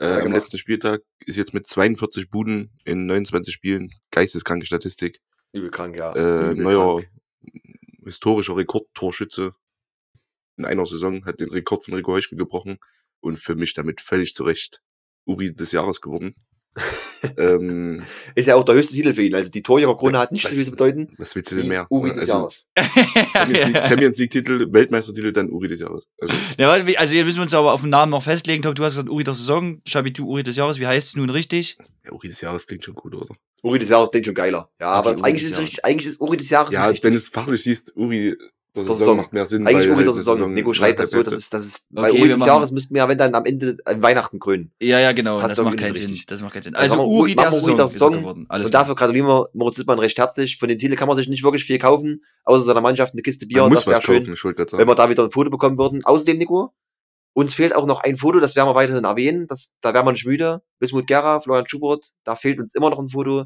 Äh, Ja, am gemacht. letzten Spieltag ist jetzt mit 42 Buden in 29 Spielen geisteskranke Statistik. Übel krank, ja. Äh, Übel neuer historischer Rekordtorschütze in einer Saison, hat den Rekord von Rico Heuschel gebrochen und für mich damit völlig zu Recht Uri des Jahres geworden. Ähm, Ist ja auch der höchste Titel für ihn. Also die Torjägerkrone hat nicht Was- viel zu bedeuten. was willst du denn mehr? Uri des also, Jahres. Champions League- League-Titel, Weltmeistertitel, dann Uri des Jahres. Also, Ja, also hier müssen wir uns aber auf den Namen noch festlegen. Tom, du hast gesagt Uri der Saison, Schabi, du Uri des Jahres. Wie heißt es nun richtig? ja, Uri des Jahres klingt schon gut, oder? Uri des Jahres klingt schon geiler. Ja, aber Uri eigentlich ist richtig, eigentlich ist Uri des Jahres Ja, wenn du es fachlich siehst, Uri der Saison, Saison. macht mehr Sinn. Eigentlich weil Uri der halt die Saison. Nico schreibt das so, das ist, das ist, Okay, bei Uri wir des machen- Jahres müssten wir ja, wenn dann am Ende an Weihnachten krönen. Ja, ja, genau. Das Das, macht keinen Sinn. Das macht keinen Sinn. Also Also machen wir Uri der machen wir Uri Saison der ist er Saison. geworden. Alles und dafür gratulieren wir Moritz Lippmann recht herzlich. Von den Titel kann man sich nicht wirklich viel kaufen, außer seiner Mannschaft eine Kiste Bier. Man und muss das was schön, kaufen, wenn wir da wieder ein Foto bekommen würden. Außerdem, Nico, uns fehlt auch noch ein Foto, das werden wir weiterhin erwähnen. Das, da werden wir nicht müde. Bismut Gera, Florian Schubert, da fehlt uns immer noch ein Foto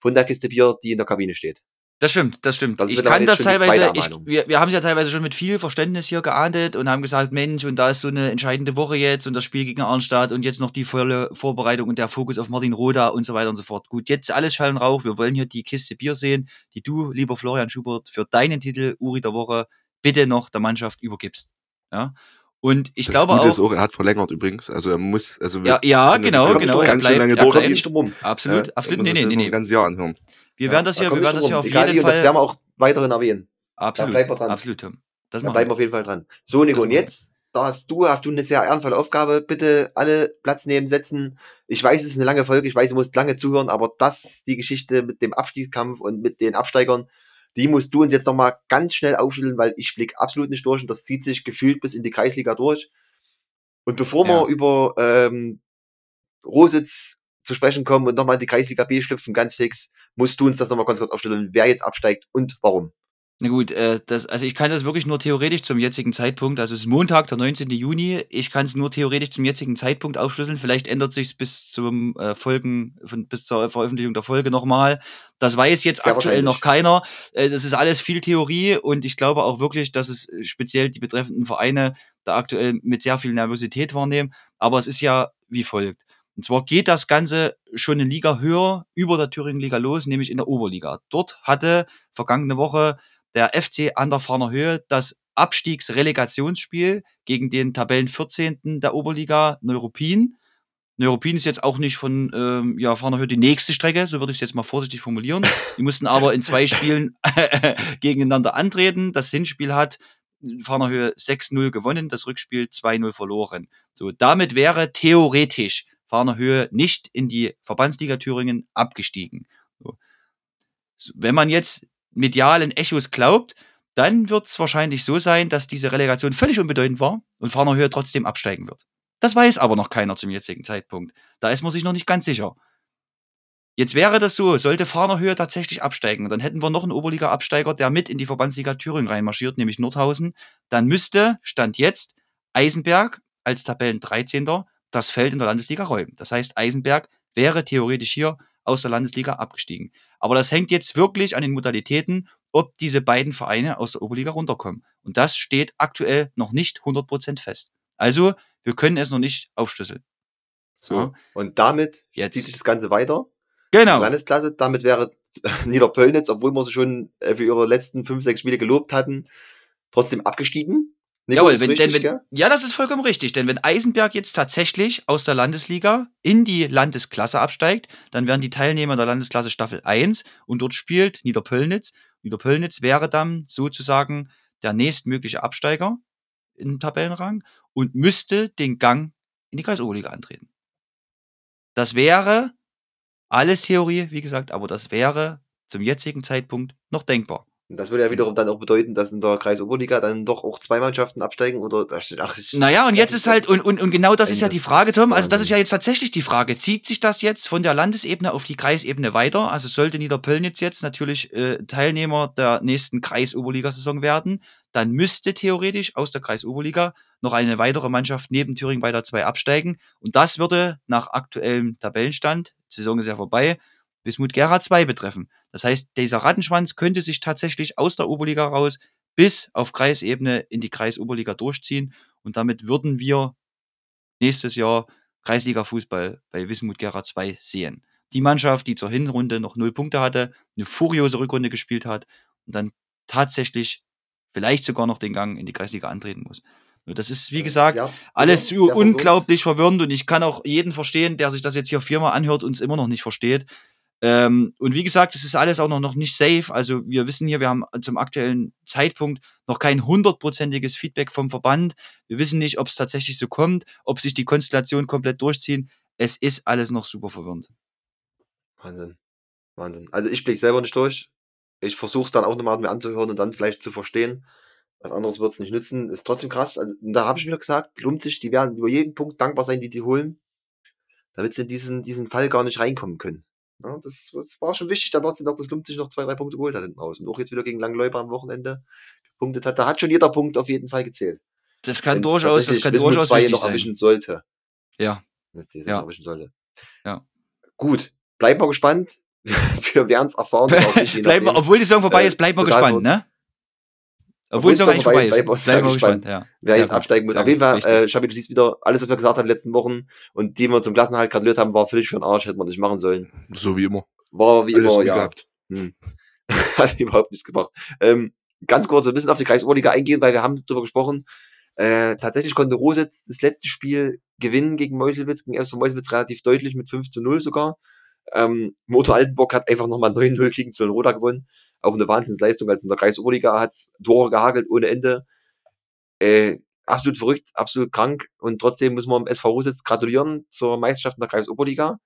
von der Kiste Bier, die in der Kabine steht. Das stimmt, das stimmt. Das ich kann das teilweise, ich, wir, wir haben es ja teilweise schon mit viel Verständnis hier geahndet und haben gesagt, Mensch, und da ist so eine entscheidende Woche jetzt und das Spiel gegen Arnstadt und jetzt noch die volle Vorbereitung und der Fokus auf Martin Roda und so weiter und so fort. Gut, jetzt alles Schall und Rauch. Wir wollen hier die Kiste Bier sehen, die du, lieber Florian Schubert, für deinen Titel Uri der Woche bitte noch der Mannschaft übergibst. Ja. Und ich das glaube Gute auch, ist auch, er hat verlängert übrigens. Also er muss, also wir ja, ja, genau, genau. ganz er schön bleibt- lange er durch. Bleibt-. Absolut, Ja, absolut. Nee, nee, nee, nee. Ein ganzes Jahr anhören. Wir werden das Da hier, komm wir werden das rum. auf Egal jeden wie, und Das Fall. werden wir auch weiterhin erwähnen. Absolut. bleiben wir dran. Absolut, Tom. Das Da bleiben wir auf jeden Fall dran. So, Nico, Das und jetzt, da hast du, hast du eine sehr ehrenvolle Aufgabe. Bitte alle Platz nehmen, setzen. Ich weiß, es ist eine lange Folge, ich weiß, du musst lange zuhören, aber das, die Geschichte mit dem Abstiegskampf und mit den Absteigern, die musst du uns jetzt nochmal ganz schnell aufschütteln, weil ich blick absolut nicht durch und das zieht sich gefühlt bis in die Kreisliga durch. Und bevor Ja. wir über ähm, Rositz zu sprechen kommen und nochmal in die Kreisliga B schlüpfen, ganz fix, musst du uns das nochmal ganz kurz aufschütteln, wer jetzt absteigt und warum. Na gut, äh, das, also ich kann das wirklich nur theoretisch zum jetzigen Zeitpunkt, also es ist Montag, der 19. Juni, ich kann es nur theoretisch zum jetzigen Zeitpunkt aufschlüsseln, vielleicht ändert sich bis zum äh, Folgen, von, bis zur Veröffentlichung der Folge nochmal. Das weiß jetzt Sehr aktuell noch keiner. Äh, das ist alles viel Theorie und ich glaube auch wirklich, dass es äh, speziell die betreffenden Vereine da aktuell mit sehr viel Nervosität wahrnehmen. Aber es ist ja wie folgt. Und zwar geht das Ganze schon eine Liga höher über der Thüringen-Liga los, nämlich in der Oberliga. Dort hatte vergangene Woche der FC an der Fahner Höhe das Abstiegsrelegationsspiel gegen den Tabellen 14. der Oberliga Neuruppin. Neuruppin ist jetzt auch nicht von ähm, ja, Fahner Höhe die nächste Strecke, so würde ich es jetzt mal vorsichtig formulieren. Die mussten aber in zwei Spielen gegeneinander antreten. Das Hinspiel hat Fahner Höhe 6-0 gewonnen, das Rückspiel 2-0 verloren. So, damit wäre theoretisch Fahner Höhe nicht in die Verbandsliga Thüringen abgestiegen. Wenn man jetzt medialen Echos glaubt, dann wird es wahrscheinlich so sein, dass diese Relegation völlig unbedeutend war und Fahner Höhe trotzdem absteigen wird. Das weiß aber noch keiner zum jetzigen Zeitpunkt. Da ist man sich noch nicht ganz sicher. Jetzt wäre das so, sollte Fahner Höhe tatsächlich absteigen, dann hätten wir noch einen Oberliga-Absteiger, der mit in die Verbandsliga Thüringen reinmarschiert, nämlich Nordhausen. Dann müsste, Stand jetzt, Eisenberg als Tabellen 13. das Feld in der Landesliga räumen. Das heißt, Eisenberg wäre theoretisch hier aus der Landesliga abgestiegen. Aber das hängt jetzt wirklich an den Modalitäten, ob diese beiden Vereine aus der Oberliga runterkommen. Und das steht aktuell noch nicht 100% fest. Also, wir können es noch nicht aufschlüsseln. So. Ja. Und damit Jetzt. zieht sich das Ganze weiter. Genau. Landesklasse. Damit wäre Niederpölnitz, obwohl wir sie schon äh, für ihre letzten fünf, sechs Spiele gelobt hatten, trotzdem abgestiegen. Nico, Jawohl, wenn, richtig, denn, wenn, ja, das ist vollkommen richtig. Denn wenn Eisenberg jetzt tatsächlich aus der Landesliga in die Landesklasse absteigt, dann wären die Teilnehmer der Landesklasse Staffel 1 und dort spielt Niederpölnitz. Niederpölnitz wäre dann sozusagen der nächstmögliche Absteiger im Tabellenrang und müsste den Gang in die Kreisoberliga antreten. Das wäre alles Theorie, wie gesagt, aber das wäre zum jetzigen Zeitpunkt noch denkbar. Und das würde ja wiederum dann auch bedeuten, dass in der Kreisoberliga dann doch auch zwei Mannschaften absteigen oder ach, Naja, und jetzt ist halt, und, und, und genau das ist ja die Frage, Tom. Also, das ist ja jetzt tatsächlich die Frage. Zieht sich das jetzt von der Landesebene auf die Kreisebene weiter? Also, sollte Niederpöllnitz jetzt natürlich äh, Teilnehmer der nächsten Kreisoberligasaison werden, dann müsste theoretisch aus der Kreisoberliga noch eine weitere Mannschaft neben Thüringen weiter 2 absteigen. Und das würde nach aktuellem Tabellenstand, die Saison ist ja vorbei, Wismut Gera 2 betreffen. Das heißt, dieser Rattenschwanz könnte sich tatsächlich aus der Oberliga raus bis auf Kreisebene in die Kreisoberliga durchziehen. Und damit würden wir nächstes Jahr Kreisliga-Fußball bei Wismut Gera 2 sehen. Die Mannschaft, die zur Hinrunde noch null Punkte hatte, eine furiose Rückrunde gespielt hat und dann tatsächlich vielleicht sogar noch den Gang in die Kreisliga antreten muss. Nur das ist, wie gesagt, ja, alles ja, unglaublich verwirrend und ich kann auch jeden verstehen, der sich das jetzt hier viermal anhört und es immer noch nicht versteht. Ähm, und wie gesagt, es ist alles auch noch, noch nicht safe. Also wir wissen hier, wir haben zum aktuellen Zeitpunkt noch kein hundertprozentiges Feedback vom Verband. Wir wissen nicht, ob es tatsächlich so kommt, ob sich die Konstellationen komplett durchziehen. Es ist alles noch super verwirrend. Wahnsinn. Wahnsinn. Also ich blick selber nicht durch. Ich versuche es dann auch nochmal mir anzuhören und dann vielleicht zu verstehen. Was anderes wird es nicht nützen. Ist trotzdem krass. Also, da habe ich wieder gesagt, lohnt sich, die werden über jeden Punkt dankbar sein, die die holen, damit sie in diesen, diesen Fall gar nicht reinkommen können. Ja, das, das war schon wichtig, dann trotzdem noch, dass Lump sich noch zwei, drei Punkte geholt hat hinten raus. Und auch jetzt wieder gegen Langläufer am Wochenende gepunktet hat. Da hat schon jeder Punkt auf jeden Fall gezählt. Das kann Wenn's durchaus, das kann durchaus 2 wichtig noch sein. erwischen sollte. Ja. Ja. erwischen sollte. Ja. Gut. Bleiben wir gespannt. wir werden es erfahren. nachdem. obwohl die Saison vorbei Äh, ist, bleiben wir total gespannt, ne? Obwohl Obwohl Saison Saison eigentlich vorbei ist, sehr bleiben wir gespannt. gespannt, ja. wer Sehr jetzt gut, absteigen muss. Auf jeden Fall, äh, Schabi, du siehst wieder, alles, was wir gesagt haben in den letzten Wochen und die wir zum Klassenhalt gratuliert haben, war völlig für den Arsch, hätte man nicht machen sollen. So wie immer. War wie Alles immer, ja. gehabt. Hm. Hat überhaupt nichts gebracht. Ähm, ganz kurz ein bisschen auf die Kreisoberliga eingehen, weil wir haben darüber gesprochen. Äh, tatsächlich konnte Rositz das letzte Spiel gewinnen gegen Meuselwitz, gegen SV Meuselwitz relativ deutlich mit 5 zu 0 sogar. Ähm, Motor Altenburg hat einfach nochmal 9-0 gegen Zollenroda gewonnen. Auch eine Wahnsinnsleistung, als in der Kreisoberliga hat Tore gehagelt ohne Ende. Äh, absolut verrückt, absolut krank und trotzdem muss man dem SV Rositz gratulieren zur Meisterschaft in der Kreisoberliga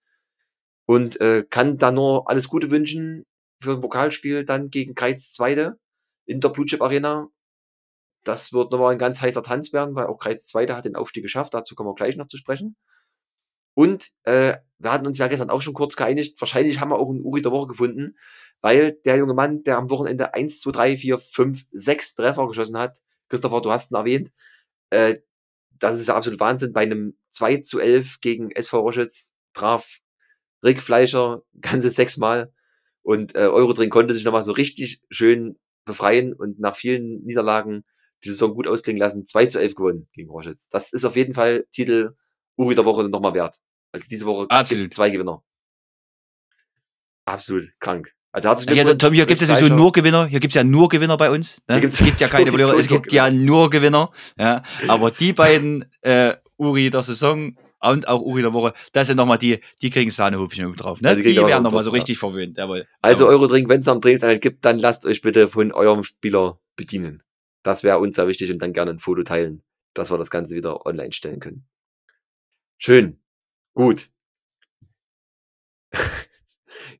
und äh, kann da nur alles Gute wünschen für ein Pokalspiel dann gegen Kreiz Zweite in der Blue Chip Arena. Das wird nochmal ein ganz heißer Tanz werden, weil auch Kreiz Zweite hat den Aufstieg geschafft. Dazu kommen wir gleich noch zu sprechen. Und äh, wir hatten uns ja gestern auch schon kurz geeinigt. Wahrscheinlich haben wir auch einen Uri der Woche gefunden, weil der junge Mann, der am Wochenende 1, 2, 3, 4, 5, 6 Treffer geschossen hat, Christopher, du hast ihn erwähnt, äh, das ist ja absolut Wahnsinn. Bei einem 2 zu 11 gegen SV Roschitz traf Rick Fleischer ganze sechsmal und äh, Eurodrink konnte sich nochmal so richtig schön befreien und nach vielen Niederlagen die Saison gut ausklingen lassen. 2 zu 11 gewonnen gegen Roschitz. Das ist auf jeden Fall Titel Uri der Woche nochmal wert. Also diese Woche Absolut. zwei Gewinner. Absolut krank. Also herzlichen Ja, Glückwunsch, Tom, hier gibt es ja sowieso nur Gewinner. Hier gibt es ja nur Gewinner bei uns. Ne? Gibt's Es gibt ja keine Verlierer, es nur gibt ja nur Gewinner. Ja. Aber die beiden äh, Uri der Saison und auch Uri der Woche, das sind nochmal die, die kriegen Sahnehubchen oben drauf. Ne? Ja, die die werden noch nochmal so drauf, ja. richtig verwöhnt. Jawohl. Also Jawohl. Eurodrink, wenn es am Trainingseinheit gibt, dann lasst euch bitte von eurem Spieler bedienen. Das wäre uns sehr wichtig und dann gerne ein Foto teilen, dass wir das Ganze wieder online stellen können. Schön. Gut.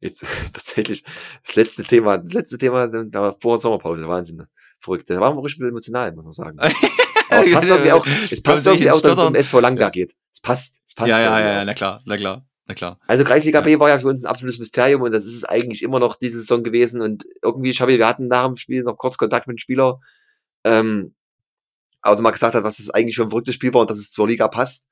Jetzt tatsächlich das letzte Thema, das letzte Thema, da war vor der Sommerpause, Wahnsinn. ne? Verrückt. Da waren wir richtig emotional, muss man sagen. Aber es passt irgendwie auch, es passt irgendwie auch, dass es um? SV Langberg geht. Es passt, es passt. ja, ja, ja, auch. na klar, na klar, na klar. Also Kreisliga B war ja für uns ein absolutes Mysterium und das ist es eigentlich immer noch diese Saison gewesen und irgendwie, ich habe, wir hatten nach dem Spiel noch kurz Kontakt mit dem Spieler, ähm, aber mal gesagt hat, was das eigentlich für ein verrücktes Spiel war und dass es zur Liga passt.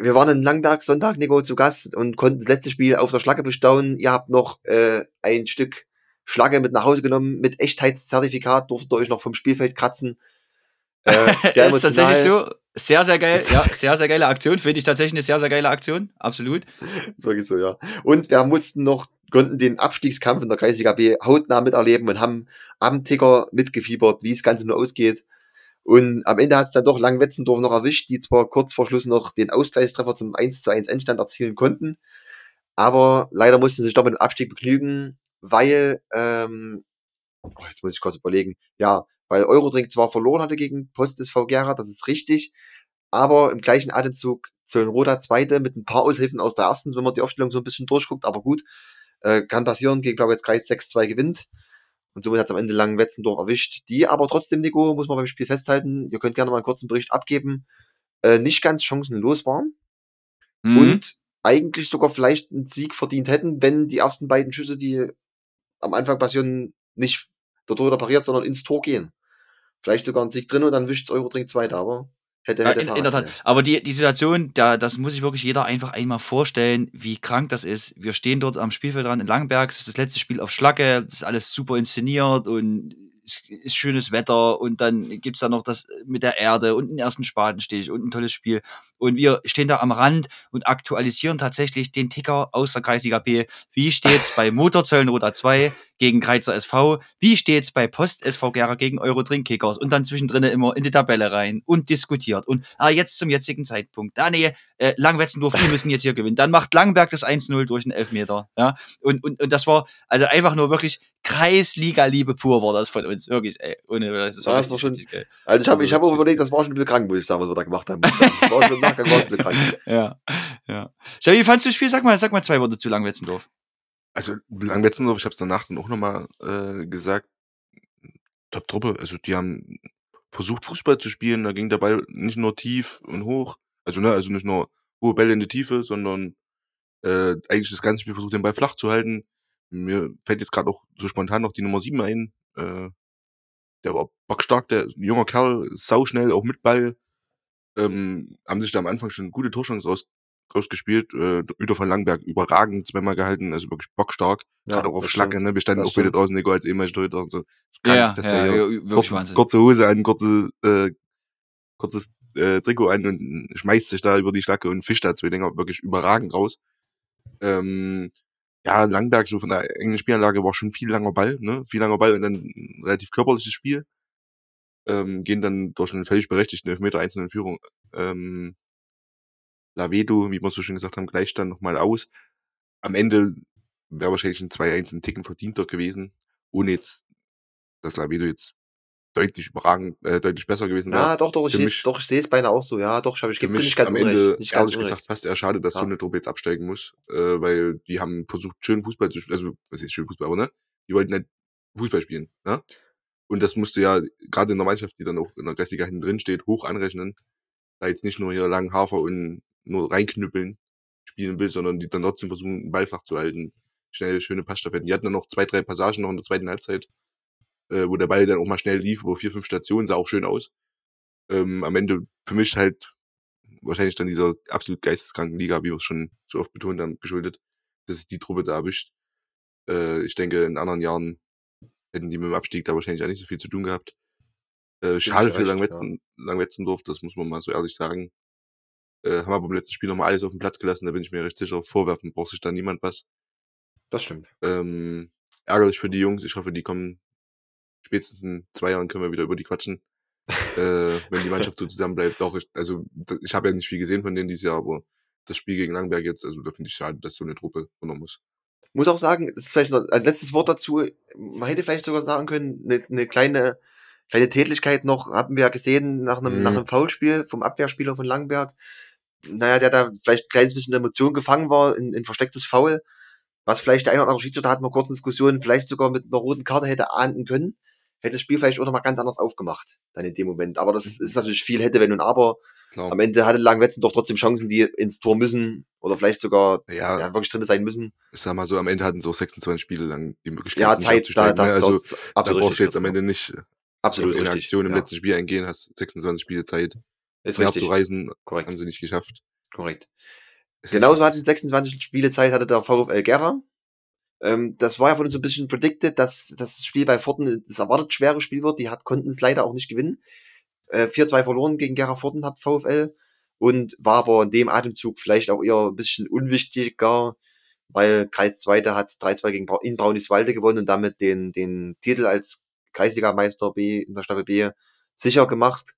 Wir waren in Langberg Sonntag, Nico, zu Gast und konnten das letzte Spiel auf der Schlacke bestaunen. Ihr habt noch äh, ein Stück Schlacke mit nach Hause genommen, mit Echtheitszertifikat, durftet ihr euch noch vom Spielfeld kratzen. Äh, sehr ist tatsächlich so. Sehr, sehr geil. Ja, sehr, sehr geile Aktion. Finde ich tatsächlich eine sehr, sehr geile Aktion. Absolut. ist wirklich so, ja. Und wir mussten noch, konnten den Abstiegskampf in der Kreisliga B hautnah miterleben und haben am Ticker mitgefiebert, wie das Ganze nur ausgeht. Und am Ende hat es dann doch Langwetzendorf noch erwischt, die zwar kurz vor Schluss noch den Ausgleichstreffer zum 1 zu 1 Endstand erzielen konnten, aber leider mussten sie sich doch mit dem Abstieg begnügen, weil, ähm, oh, jetzt muss ich kurz überlegen, ja, weil Eurodrink zwar verloren hatte gegen Post SV Gera, das ist richtig, aber im gleichen Atemzug Zöllenroda Zweite mit ein paar Aushilfen aus der ersten, wenn man die Aufstellung so ein bisschen durchguckt, aber gut, äh, kann passieren, gegen, glaube ich, jetzt Kreis 6-2 gewinnt. Und somit hat es am Ende langen Wetzendorf erwischt. Die aber trotzdem, Nico, muss man beim Spiel festhalten, ihr könnt gerne mal einen kurzen Bericht abgeben, äh, nicht ganz chancenlos waren Mhm. und eigentlich sogar vielleicht einen Sieg verdient hätten, wenn die ersten beiden Schüsse, die am Anfang passieren, nicht der Torhüter pariert, sondern ins Tor gehen. Vielleicht sogar ein Sieg drin und dann wischt's Eurodrink zweiter, aber hätte, Ja, hätte in, in der Tat. Aber die, die Situation, da, das muss sich wirklich jeder einfach einmal vorstellen, wie krank das ist. Wir stehen dort am Spielfeld dran in Langenberg, es ist das letzte Spiel auf Schlacke, das ist alles super inszeniert und es ist schönes Wetter und dann gibt's da noch das mit der Erde und einen ersten Spatenstich und ein tolles Spiel. Und wir stehen da am Rand und aktualisieren tatsächlich den Ticker aus der Kreisliga B. Wie steht's bei Motorzöllenroda 2 gegen Kreizer SV? Wie steht's bei Post SV Gera gegen Eurodrink Kickers? Und dann zwischendrin immer in die Tabelle rein und diskutiert. Und ah, jetzt zum jetzigen Zeitpunkt. Da nee, äh, Langwetzendorf, die müssen jetzt hier gewinnen. Dann macht Langberg das 1-0 durch den Elfmeter. Ja? Und, und, und das war also einfach nur wirklich Kreisliga-Liebe pur war das von uns. Wirklich, ey. Ohne, das ist Ja, richtig, schon- richtig geil. Also ich habe Also ich hab auch überlegt, das war schon ein bisschen krank, muss ich sagen, was wir da gemacht haben. Das War schon im Nachgang war ein bisschen krank. Ja, ja. Schau, wie fandst du das Spiel? Sag mal, sag mal zwei Worte zu Langwetzendorf. Also Langwetzendorf, ich habe es danach dann auch nochmal äh, gesagt, Top-Truppe. Also die haben versucht, Fußball zu spielen. Da ging der Ball nicht nur tief und hoch. Also, ne, also nicht nur hohe Bälle in die Tiefe, sondern äh, eigentlich das ganze Spiel versucht, den Ball flach zu halten. Mir fällt jetzt gerade auch so spontan noch die Nummer 7 ein. Äh, der war bockstark, der ist junger Kerl, sauschnell, auch mit Ball. Ähm, haben sich da am Anfang schon gute Torchancen groß gespielt. Äh, Udo von Langberg überragend zweimal gehalten, also wirklich bockstark. Ja, Gerade auch auf das Schlacke, ne? Wir standen Das auch wieder draußen, Nico, als ehemaliger Torhüter und so. Ist Ja, krank, ja, dass ja, der ja, kurze, Wahnsinn. kurze Hose an, kurze, äh, kurzes äh, Trikot an und schmeißt sich da über die Schlacke und fischt da zwei Dinger wirklich überragend raus. Ähm, ja, Langberg, so von der englischen Spielanlage war schon viel langer Ball, ne? Viel langer Ball und dann ein relativ körperliches Spiel. Ähm, gehen dann durch einen völlig berechtigten Elfmeter einzelnen Führung. Ähm, Lavedo, wie wir so schön gesagt haben, Gleichstand nochmal aus. Am Ende wäre wahrscheinlich ein 2-1 ein Ticken verdienter gewesen, ohne jetzt, dass Lavedo jetzt deutlich überragend, äh, deutlich besser gewesen wäre. Ja, doch, doch, ich sehe es doch, ich sehe es beinahe auch so. Ja, doch, ich habe ich gebe nicht ganz am unrecht. Ende, nicht ganz ehrlich unrecht. gesagt, fast eher schade, dass Ja. so eine Truppe jetzt absteigen muss, äh, weil die haben versucht, schön Fußball zu spielen, also, was ist schön Fußball, aber ne? Die wollten halt Fußball spielen, ne? Und das musste ja, gerade in der Mannschaft, die dann auch in der Kreisliga hinten drin steht, hoch anrechnen, da jetzt nicht nur hier langen Hafer und nur reinknüppeln spielen will, sondern die dann trotzdem versuchen, den Ball flach zu halten. Schnell, schöne Passstaffetten. Die hatten dann noch zwei, drei Passagen noch in der zweiten Halbzeit, äh, wo der Ball dann auch mal schnell lief, über vier, fünf Stationen, sah auch schön aus. Ähm, am Ende für mich halt wahrscheinlich dann dieser absolut geisteskranken Liga, wie wir es schon so oft betont haben, geschuldet, dass es die Truppe da erwischt. Äh, ich denke, in anderen Jahren hätten die mit dem Abstieg da wahrscheinlich auch nicht so viel zu tun gehabt. Äh, schade für Langwetzen, Langwetzendorf, das muss man mal so ehrlich sagen. Äh, haben aber beim letzten Spiel nochmal alles auf den Platz gelassen, da bin ich mir recht sicher. Vorwerfen braucht sich da niemand was. Das stimmt. Ähm, ärgerlich für die Jungs. Ich hoffe, die kommen spätestens in zwei Jahren können wir wieder über die quatschen. äh, wenn die Mannschaft so zusammenbleibt. Doch, ich, also ich habe ja nicht viel gesehen von denen dieses Jahr, aber das Spiel gegen Langberg jetzt, also da finde ich schade, dass so eine Truppe runter muss. muss auch sagen, das ist vielleicht noch ein letztes Wort dazu. Man hätte vielleicht sogar sagen können, eine, eine kleine, kleine Tätlichkeit noch, hatten wir ja gesehen nach einem, Mhm. nach einem Foulspiel vom Abwehrspieler von Langberg. Naja, der da vielleicht ein kleines bisschen Emotion gefangen war, in, in verstecktes Foul. Was vielleicht der eine oder andere Schiedsrichter hatten wir kurz Diskussionen, vielleicht sogar mit einer roten Karte hätte ahnden können, hätte das Spiel vielleicht auch noch mal ganz anders aufgemacht, dann in dem Moment. Aber das ist natürlich viel hätte, wenn und aber. Klar. Am Ende hatte Langwetzen doch trotzdem Chancen, die ins Tor müssen oder vielleicht sogar Ja, ja, wirklich drin sein müssen. ich sag mal so, am Ende hatten sie auch 26 Spiele lang die Möglichkeit, Ja, Zeit, da, das ne? ist Also da brauchst du jetzt am das Ende nicht Absolut eine. Aktion im ja. letzten Spiel eingehen, hast 26 Spiele Zeit, Ist mehr richtig. zu reisen, Korrekt. haben sie nicht geschafft. Korrekt. Ist, Genauso hatten 26 Spielezeit hatte der VfL Gera. Ähm, das war ja von uns so ein bisschen predicted, dass, dass das Spiel bei Forten das erwartet schwere Spiel wird. Die hat, konnten es leider auch nicht gewinnen. Äh, 4-2 verloren gegen Gera Forten hat VfL und war aber in dem Atemzug vielleicht auch eher ein bisschen unwichtiger, weil Kreis Zweite hat 3-2 gegen in Brauniswalde gewonnen und damit den, den Titel als Kreisligameister B in der Staffel B sicher gemacht.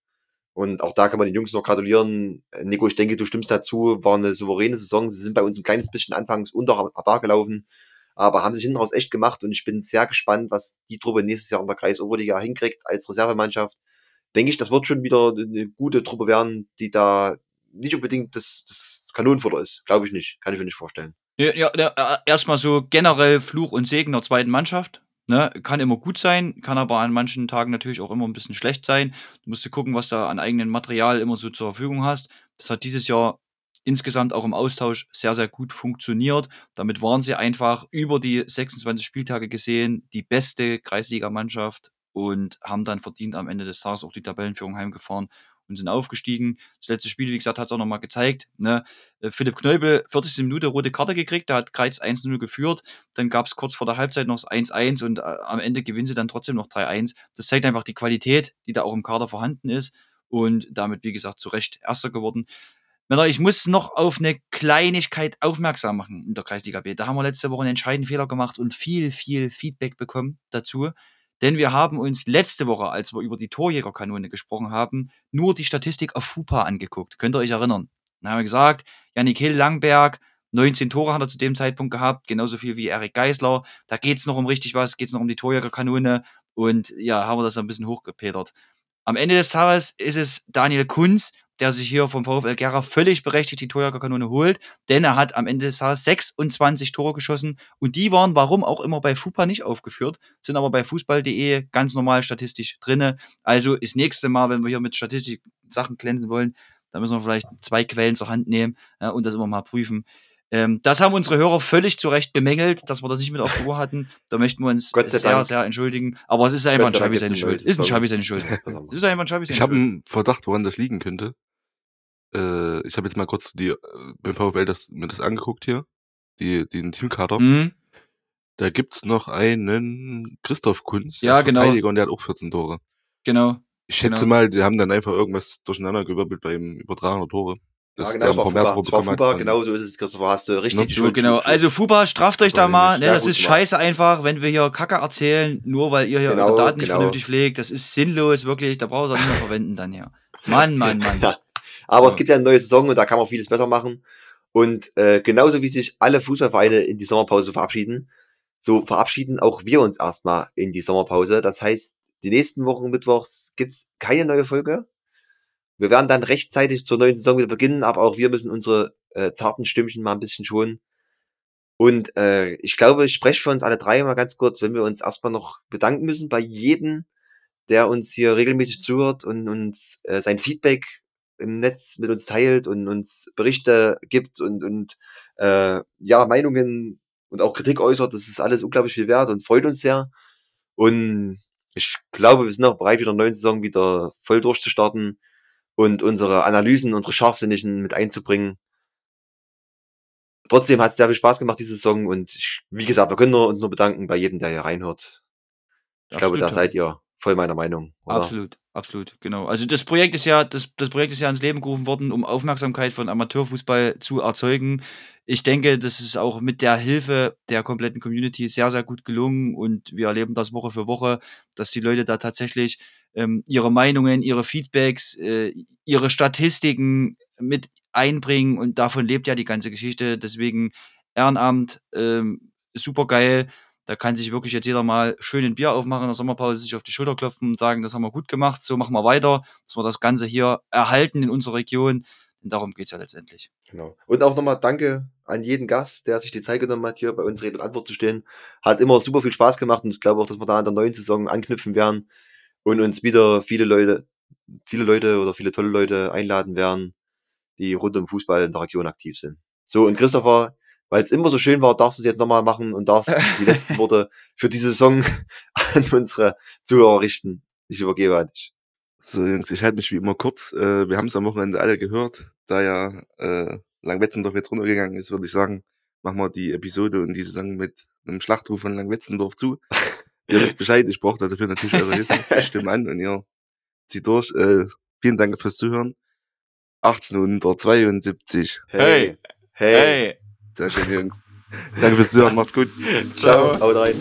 Und auch da kann man den Jungs noch gratulieren. Äh, Nico, ich denke, du stimmst dazu. War eine souveräne Saison. Sie sind bei uns ein kleines bisschen anfangs unter Radar gelaufen, aber haben sich hinten raus echt gemacht. Und ich bin sehr gespannt, was die Truppe nächstes Jahr in der Kreisoberliga hinkriegt als Reservemannschaft. Denke ich, das wird schon wieder eine gute Truppe werden, die da nicht unbedingt das, das Kanonenfutter ist. Glaube ich nicht. Kann ich mir nicht vorstellen. Ja, ja, ja, äh, erstmal so generell Fluch und Segen der zweiten Mannschaft. Ne? Kann immer gut sein, kann aber an manchen Tagen natürlich auch immer ein bisschen schlecht sein. Du musst gucken, was du an eigenem Material immer so zur Verfügung hast. Das hat dieses Jahr insgesamt auch im Austausch sehr, sehr gut funktioniert. Damit waren sie einfach über die 26 Spieltage gesehen die beste Kreisligamannschaft und haben dann verdient am Ende des Tages auch die Tabellenführung heimgefahren und sind aufgestiegen. Das letzte Spiel, wie gesagt, hat es auch nochmal gezeigt. Ne? Äh, Philipp Kneubel, 40. Minute rote Karte gekriegt, da hat Kreiz 1-0 geführt. Dann gab es kurz vor der Halbzeit noch das 1-1 und äh, am Ende gewinnen sie dann trotzdem noch 3-1. Das zeigt einfach die Qualität, die da auch im Kader vorhanden ist und damit, wie gesagt, zu Recht Erster geworden. Ich muss noch auf eine Kleinigkeit aufmerksam machen in der Kreisliga B. Da haben wir letzte Woche einen entscheidenden Fehler gemacht und viel, viel Feedback bekommen dazu. Denn wir haben uns letzte Woche, als wir über die Torjägerkanone gesprochen haben, nur die Statistik auf FUPA angeguckt. Könnt ihr euch erinnern? Dann haben wir gesagt, Janik Hill Langberg, 19 Tore hat er zu dem Zeitpunkt gehabt, genauso viel wie Erik Geisler. Da geht's noch um richtig was, geht's noch um die Torjägerkanone. Und ja, haben wir das ein bisschen hochgepetert. Am Ende des Tages ist es Daniel Kunz, der sich hier vom VfL Gera völlig berechtigt die Torjägerkanone holt, denn er hat am Ende des Tages 26 Tore geschossen und die waren, warum auch immer, bei FUPA nicht aufgeführt, sind aber bei fußball.de ganz normal statistisch drinne. Also ist nächste Mal, wenn wir hier mit Statistik Sachen glänzen wollen, da müssen wir vielleicht zwei Quellen zur Hand nehmen ja, und das immer mal prüfen. Ähm, das haben unsere Hörer völlig zu Recht bemängelt, dass wir das nicht mit auf die Uhr hatten. Da möchten wir uns Gott sei sehr, Dank. sehr entschuldigen. Aber es ist einfach ein Schabi seine ein Schuld. Ist ein. Schabi seine Schuld. Es ist einfach ein seine Ich habe einen Verdacht, woran das liegen könnte. äh, ich habe jetzt mal kurz die, äh, beim VfL das, mir das angeguckt hier, die, den Teamkader. Mhm. Da gibt's noch einen Christoph Kunz, Ja, genau. Verteidiger und der hat auch 14 Tore. Genau. Ich schätze Genau. mal, die haben dann einfach irgendwas durcheinander gewirbelt beim Übertragen der Tore. Ja, Dass genau, der es paar mehr Fuba, es. Fuba, von- genau so ist es, Christopher, hast du richtig Ne? So, Schuld. genau. Also Fuba, straft euch da mal. Ne, das ist gemacht. scheiße einfach, wenn wir hier Kacke erzählen, nur weil ihr hier Genau, eure Daten nicht genau. vernünftig pflegt. Das ist sinnlos, wirklich. Da braucht ihr nicht mehr verwenden dann hier. Mann, Mann, Mann. Ja. Aber es So. gibt ja eine neue Saison und da kann man vieles besser machen. Und äh, genauso wie sich alle Fußballvereine in die Sommerpause verabschieden, so verabschieden auch wir uns erstmal in die Sommerpause. Das heißt, die nächsten Wochen Mittwochs gibt's keine neue Folge. Wir werden dann rechtzeitig zur neuen Saison wieder beginnen, aber auch wir müssen unsere äh, zarten Stimmchen mal ein bisschen schonen. Und äh, ich glaube, ich spreche für uns alle drei mal ganz kurz, wenn wir uns erstmal noch bedanken müssen bei jedem, der uns hier regelmäßig zuhört und uns äh, sein Feedback im Netz mit uns teilt und uns Berichte gibt und, und äh, ja, Meinungen und auch Kritik äußert. Das ist alles unglaublich viel wert und freut uns sehr. Und ich glaube, wir sind auch bereit, wieder in der neuen Saison wieder voll durchzustarten und unsere Analysen, unsere Scharfsinnigen mit einzubringen. Trotzdem hat es sehr viel Spaß gemacht, diese Saison. Und ich, wie gesagt, wir können nur, uns nur bedanken bei jedem, der hier reinhört. Ich glaube, da seid ihr voll meiner Meinung. Oder? Absolut, absolut, genau. Also das Projekt ist ja, das, das Projekt ist ja ins Leben gerufen worden, um Aufmerksamkeit von Amateurfußball zu erzeugen. Ich denke, das ist auch mit der Hilfe der kompletten Community sehr, sehr gut gelungen und wir erleben das Woche für Woche, dass die Leute da tatsächlich ähm, ihre Meinungen, ihre Feedbacks, äh, ihre Statistiken mit einbringen und davon lebt ja die ganze Geschichte. Deswegen Ehrenamt, ähm, super geil. Da kann sich wirklich jetzt jeder mal schön ein Bier aufmachen in der Sommerpause, sich auf die Schulter klopfen und sagen, das haben wir gut gemacht, so machen wir weiter, dass wir das Ganze hier erhalten in unserer Region. Und darum geht's ja letztendlich. Genau. Und auch nochmal danke an jeden Gast, der sich die Zeit genommen hat, hier bei uns Rede und Antwort zu stehen. Hat immer super viel Spaß gemacht und ich glaube auch, dass wir da in der neuen Saison anknüpfen werden und uns wieder viele Leute, viele Leute oder viele tolle Leute einladen werden, die rund um Fußball in der Region aktiv sind. So, und Christopher, weil es immer so schön war, darfst du es jetzt nochmal machen und darfst die letzten Worte für diese Saison an unsere Zuhörer richten. Ich übergebe an dich. So, Jungs, ich halte mich wie immer kurz. Äh, wir haben es am Wochenende alle gehört. Da ja äh, Langwetzendorf jetzt runtergegangen ist, würde ich sagen, machen wir die Episode und die Saison mit einem Schlachtruf von Langwetzendorf zu. Ihr wisst Bescheid, ich brauche dafür natürlich eure Hilfe. Ich stimme an und ihr zieht durch. Äh, vielen Dank fürs Zuhören. 1872. Hey. Hey. Sehr schön, Jungs. Danke fürs Zuhören, macht's gut. Ciao. Haut rein.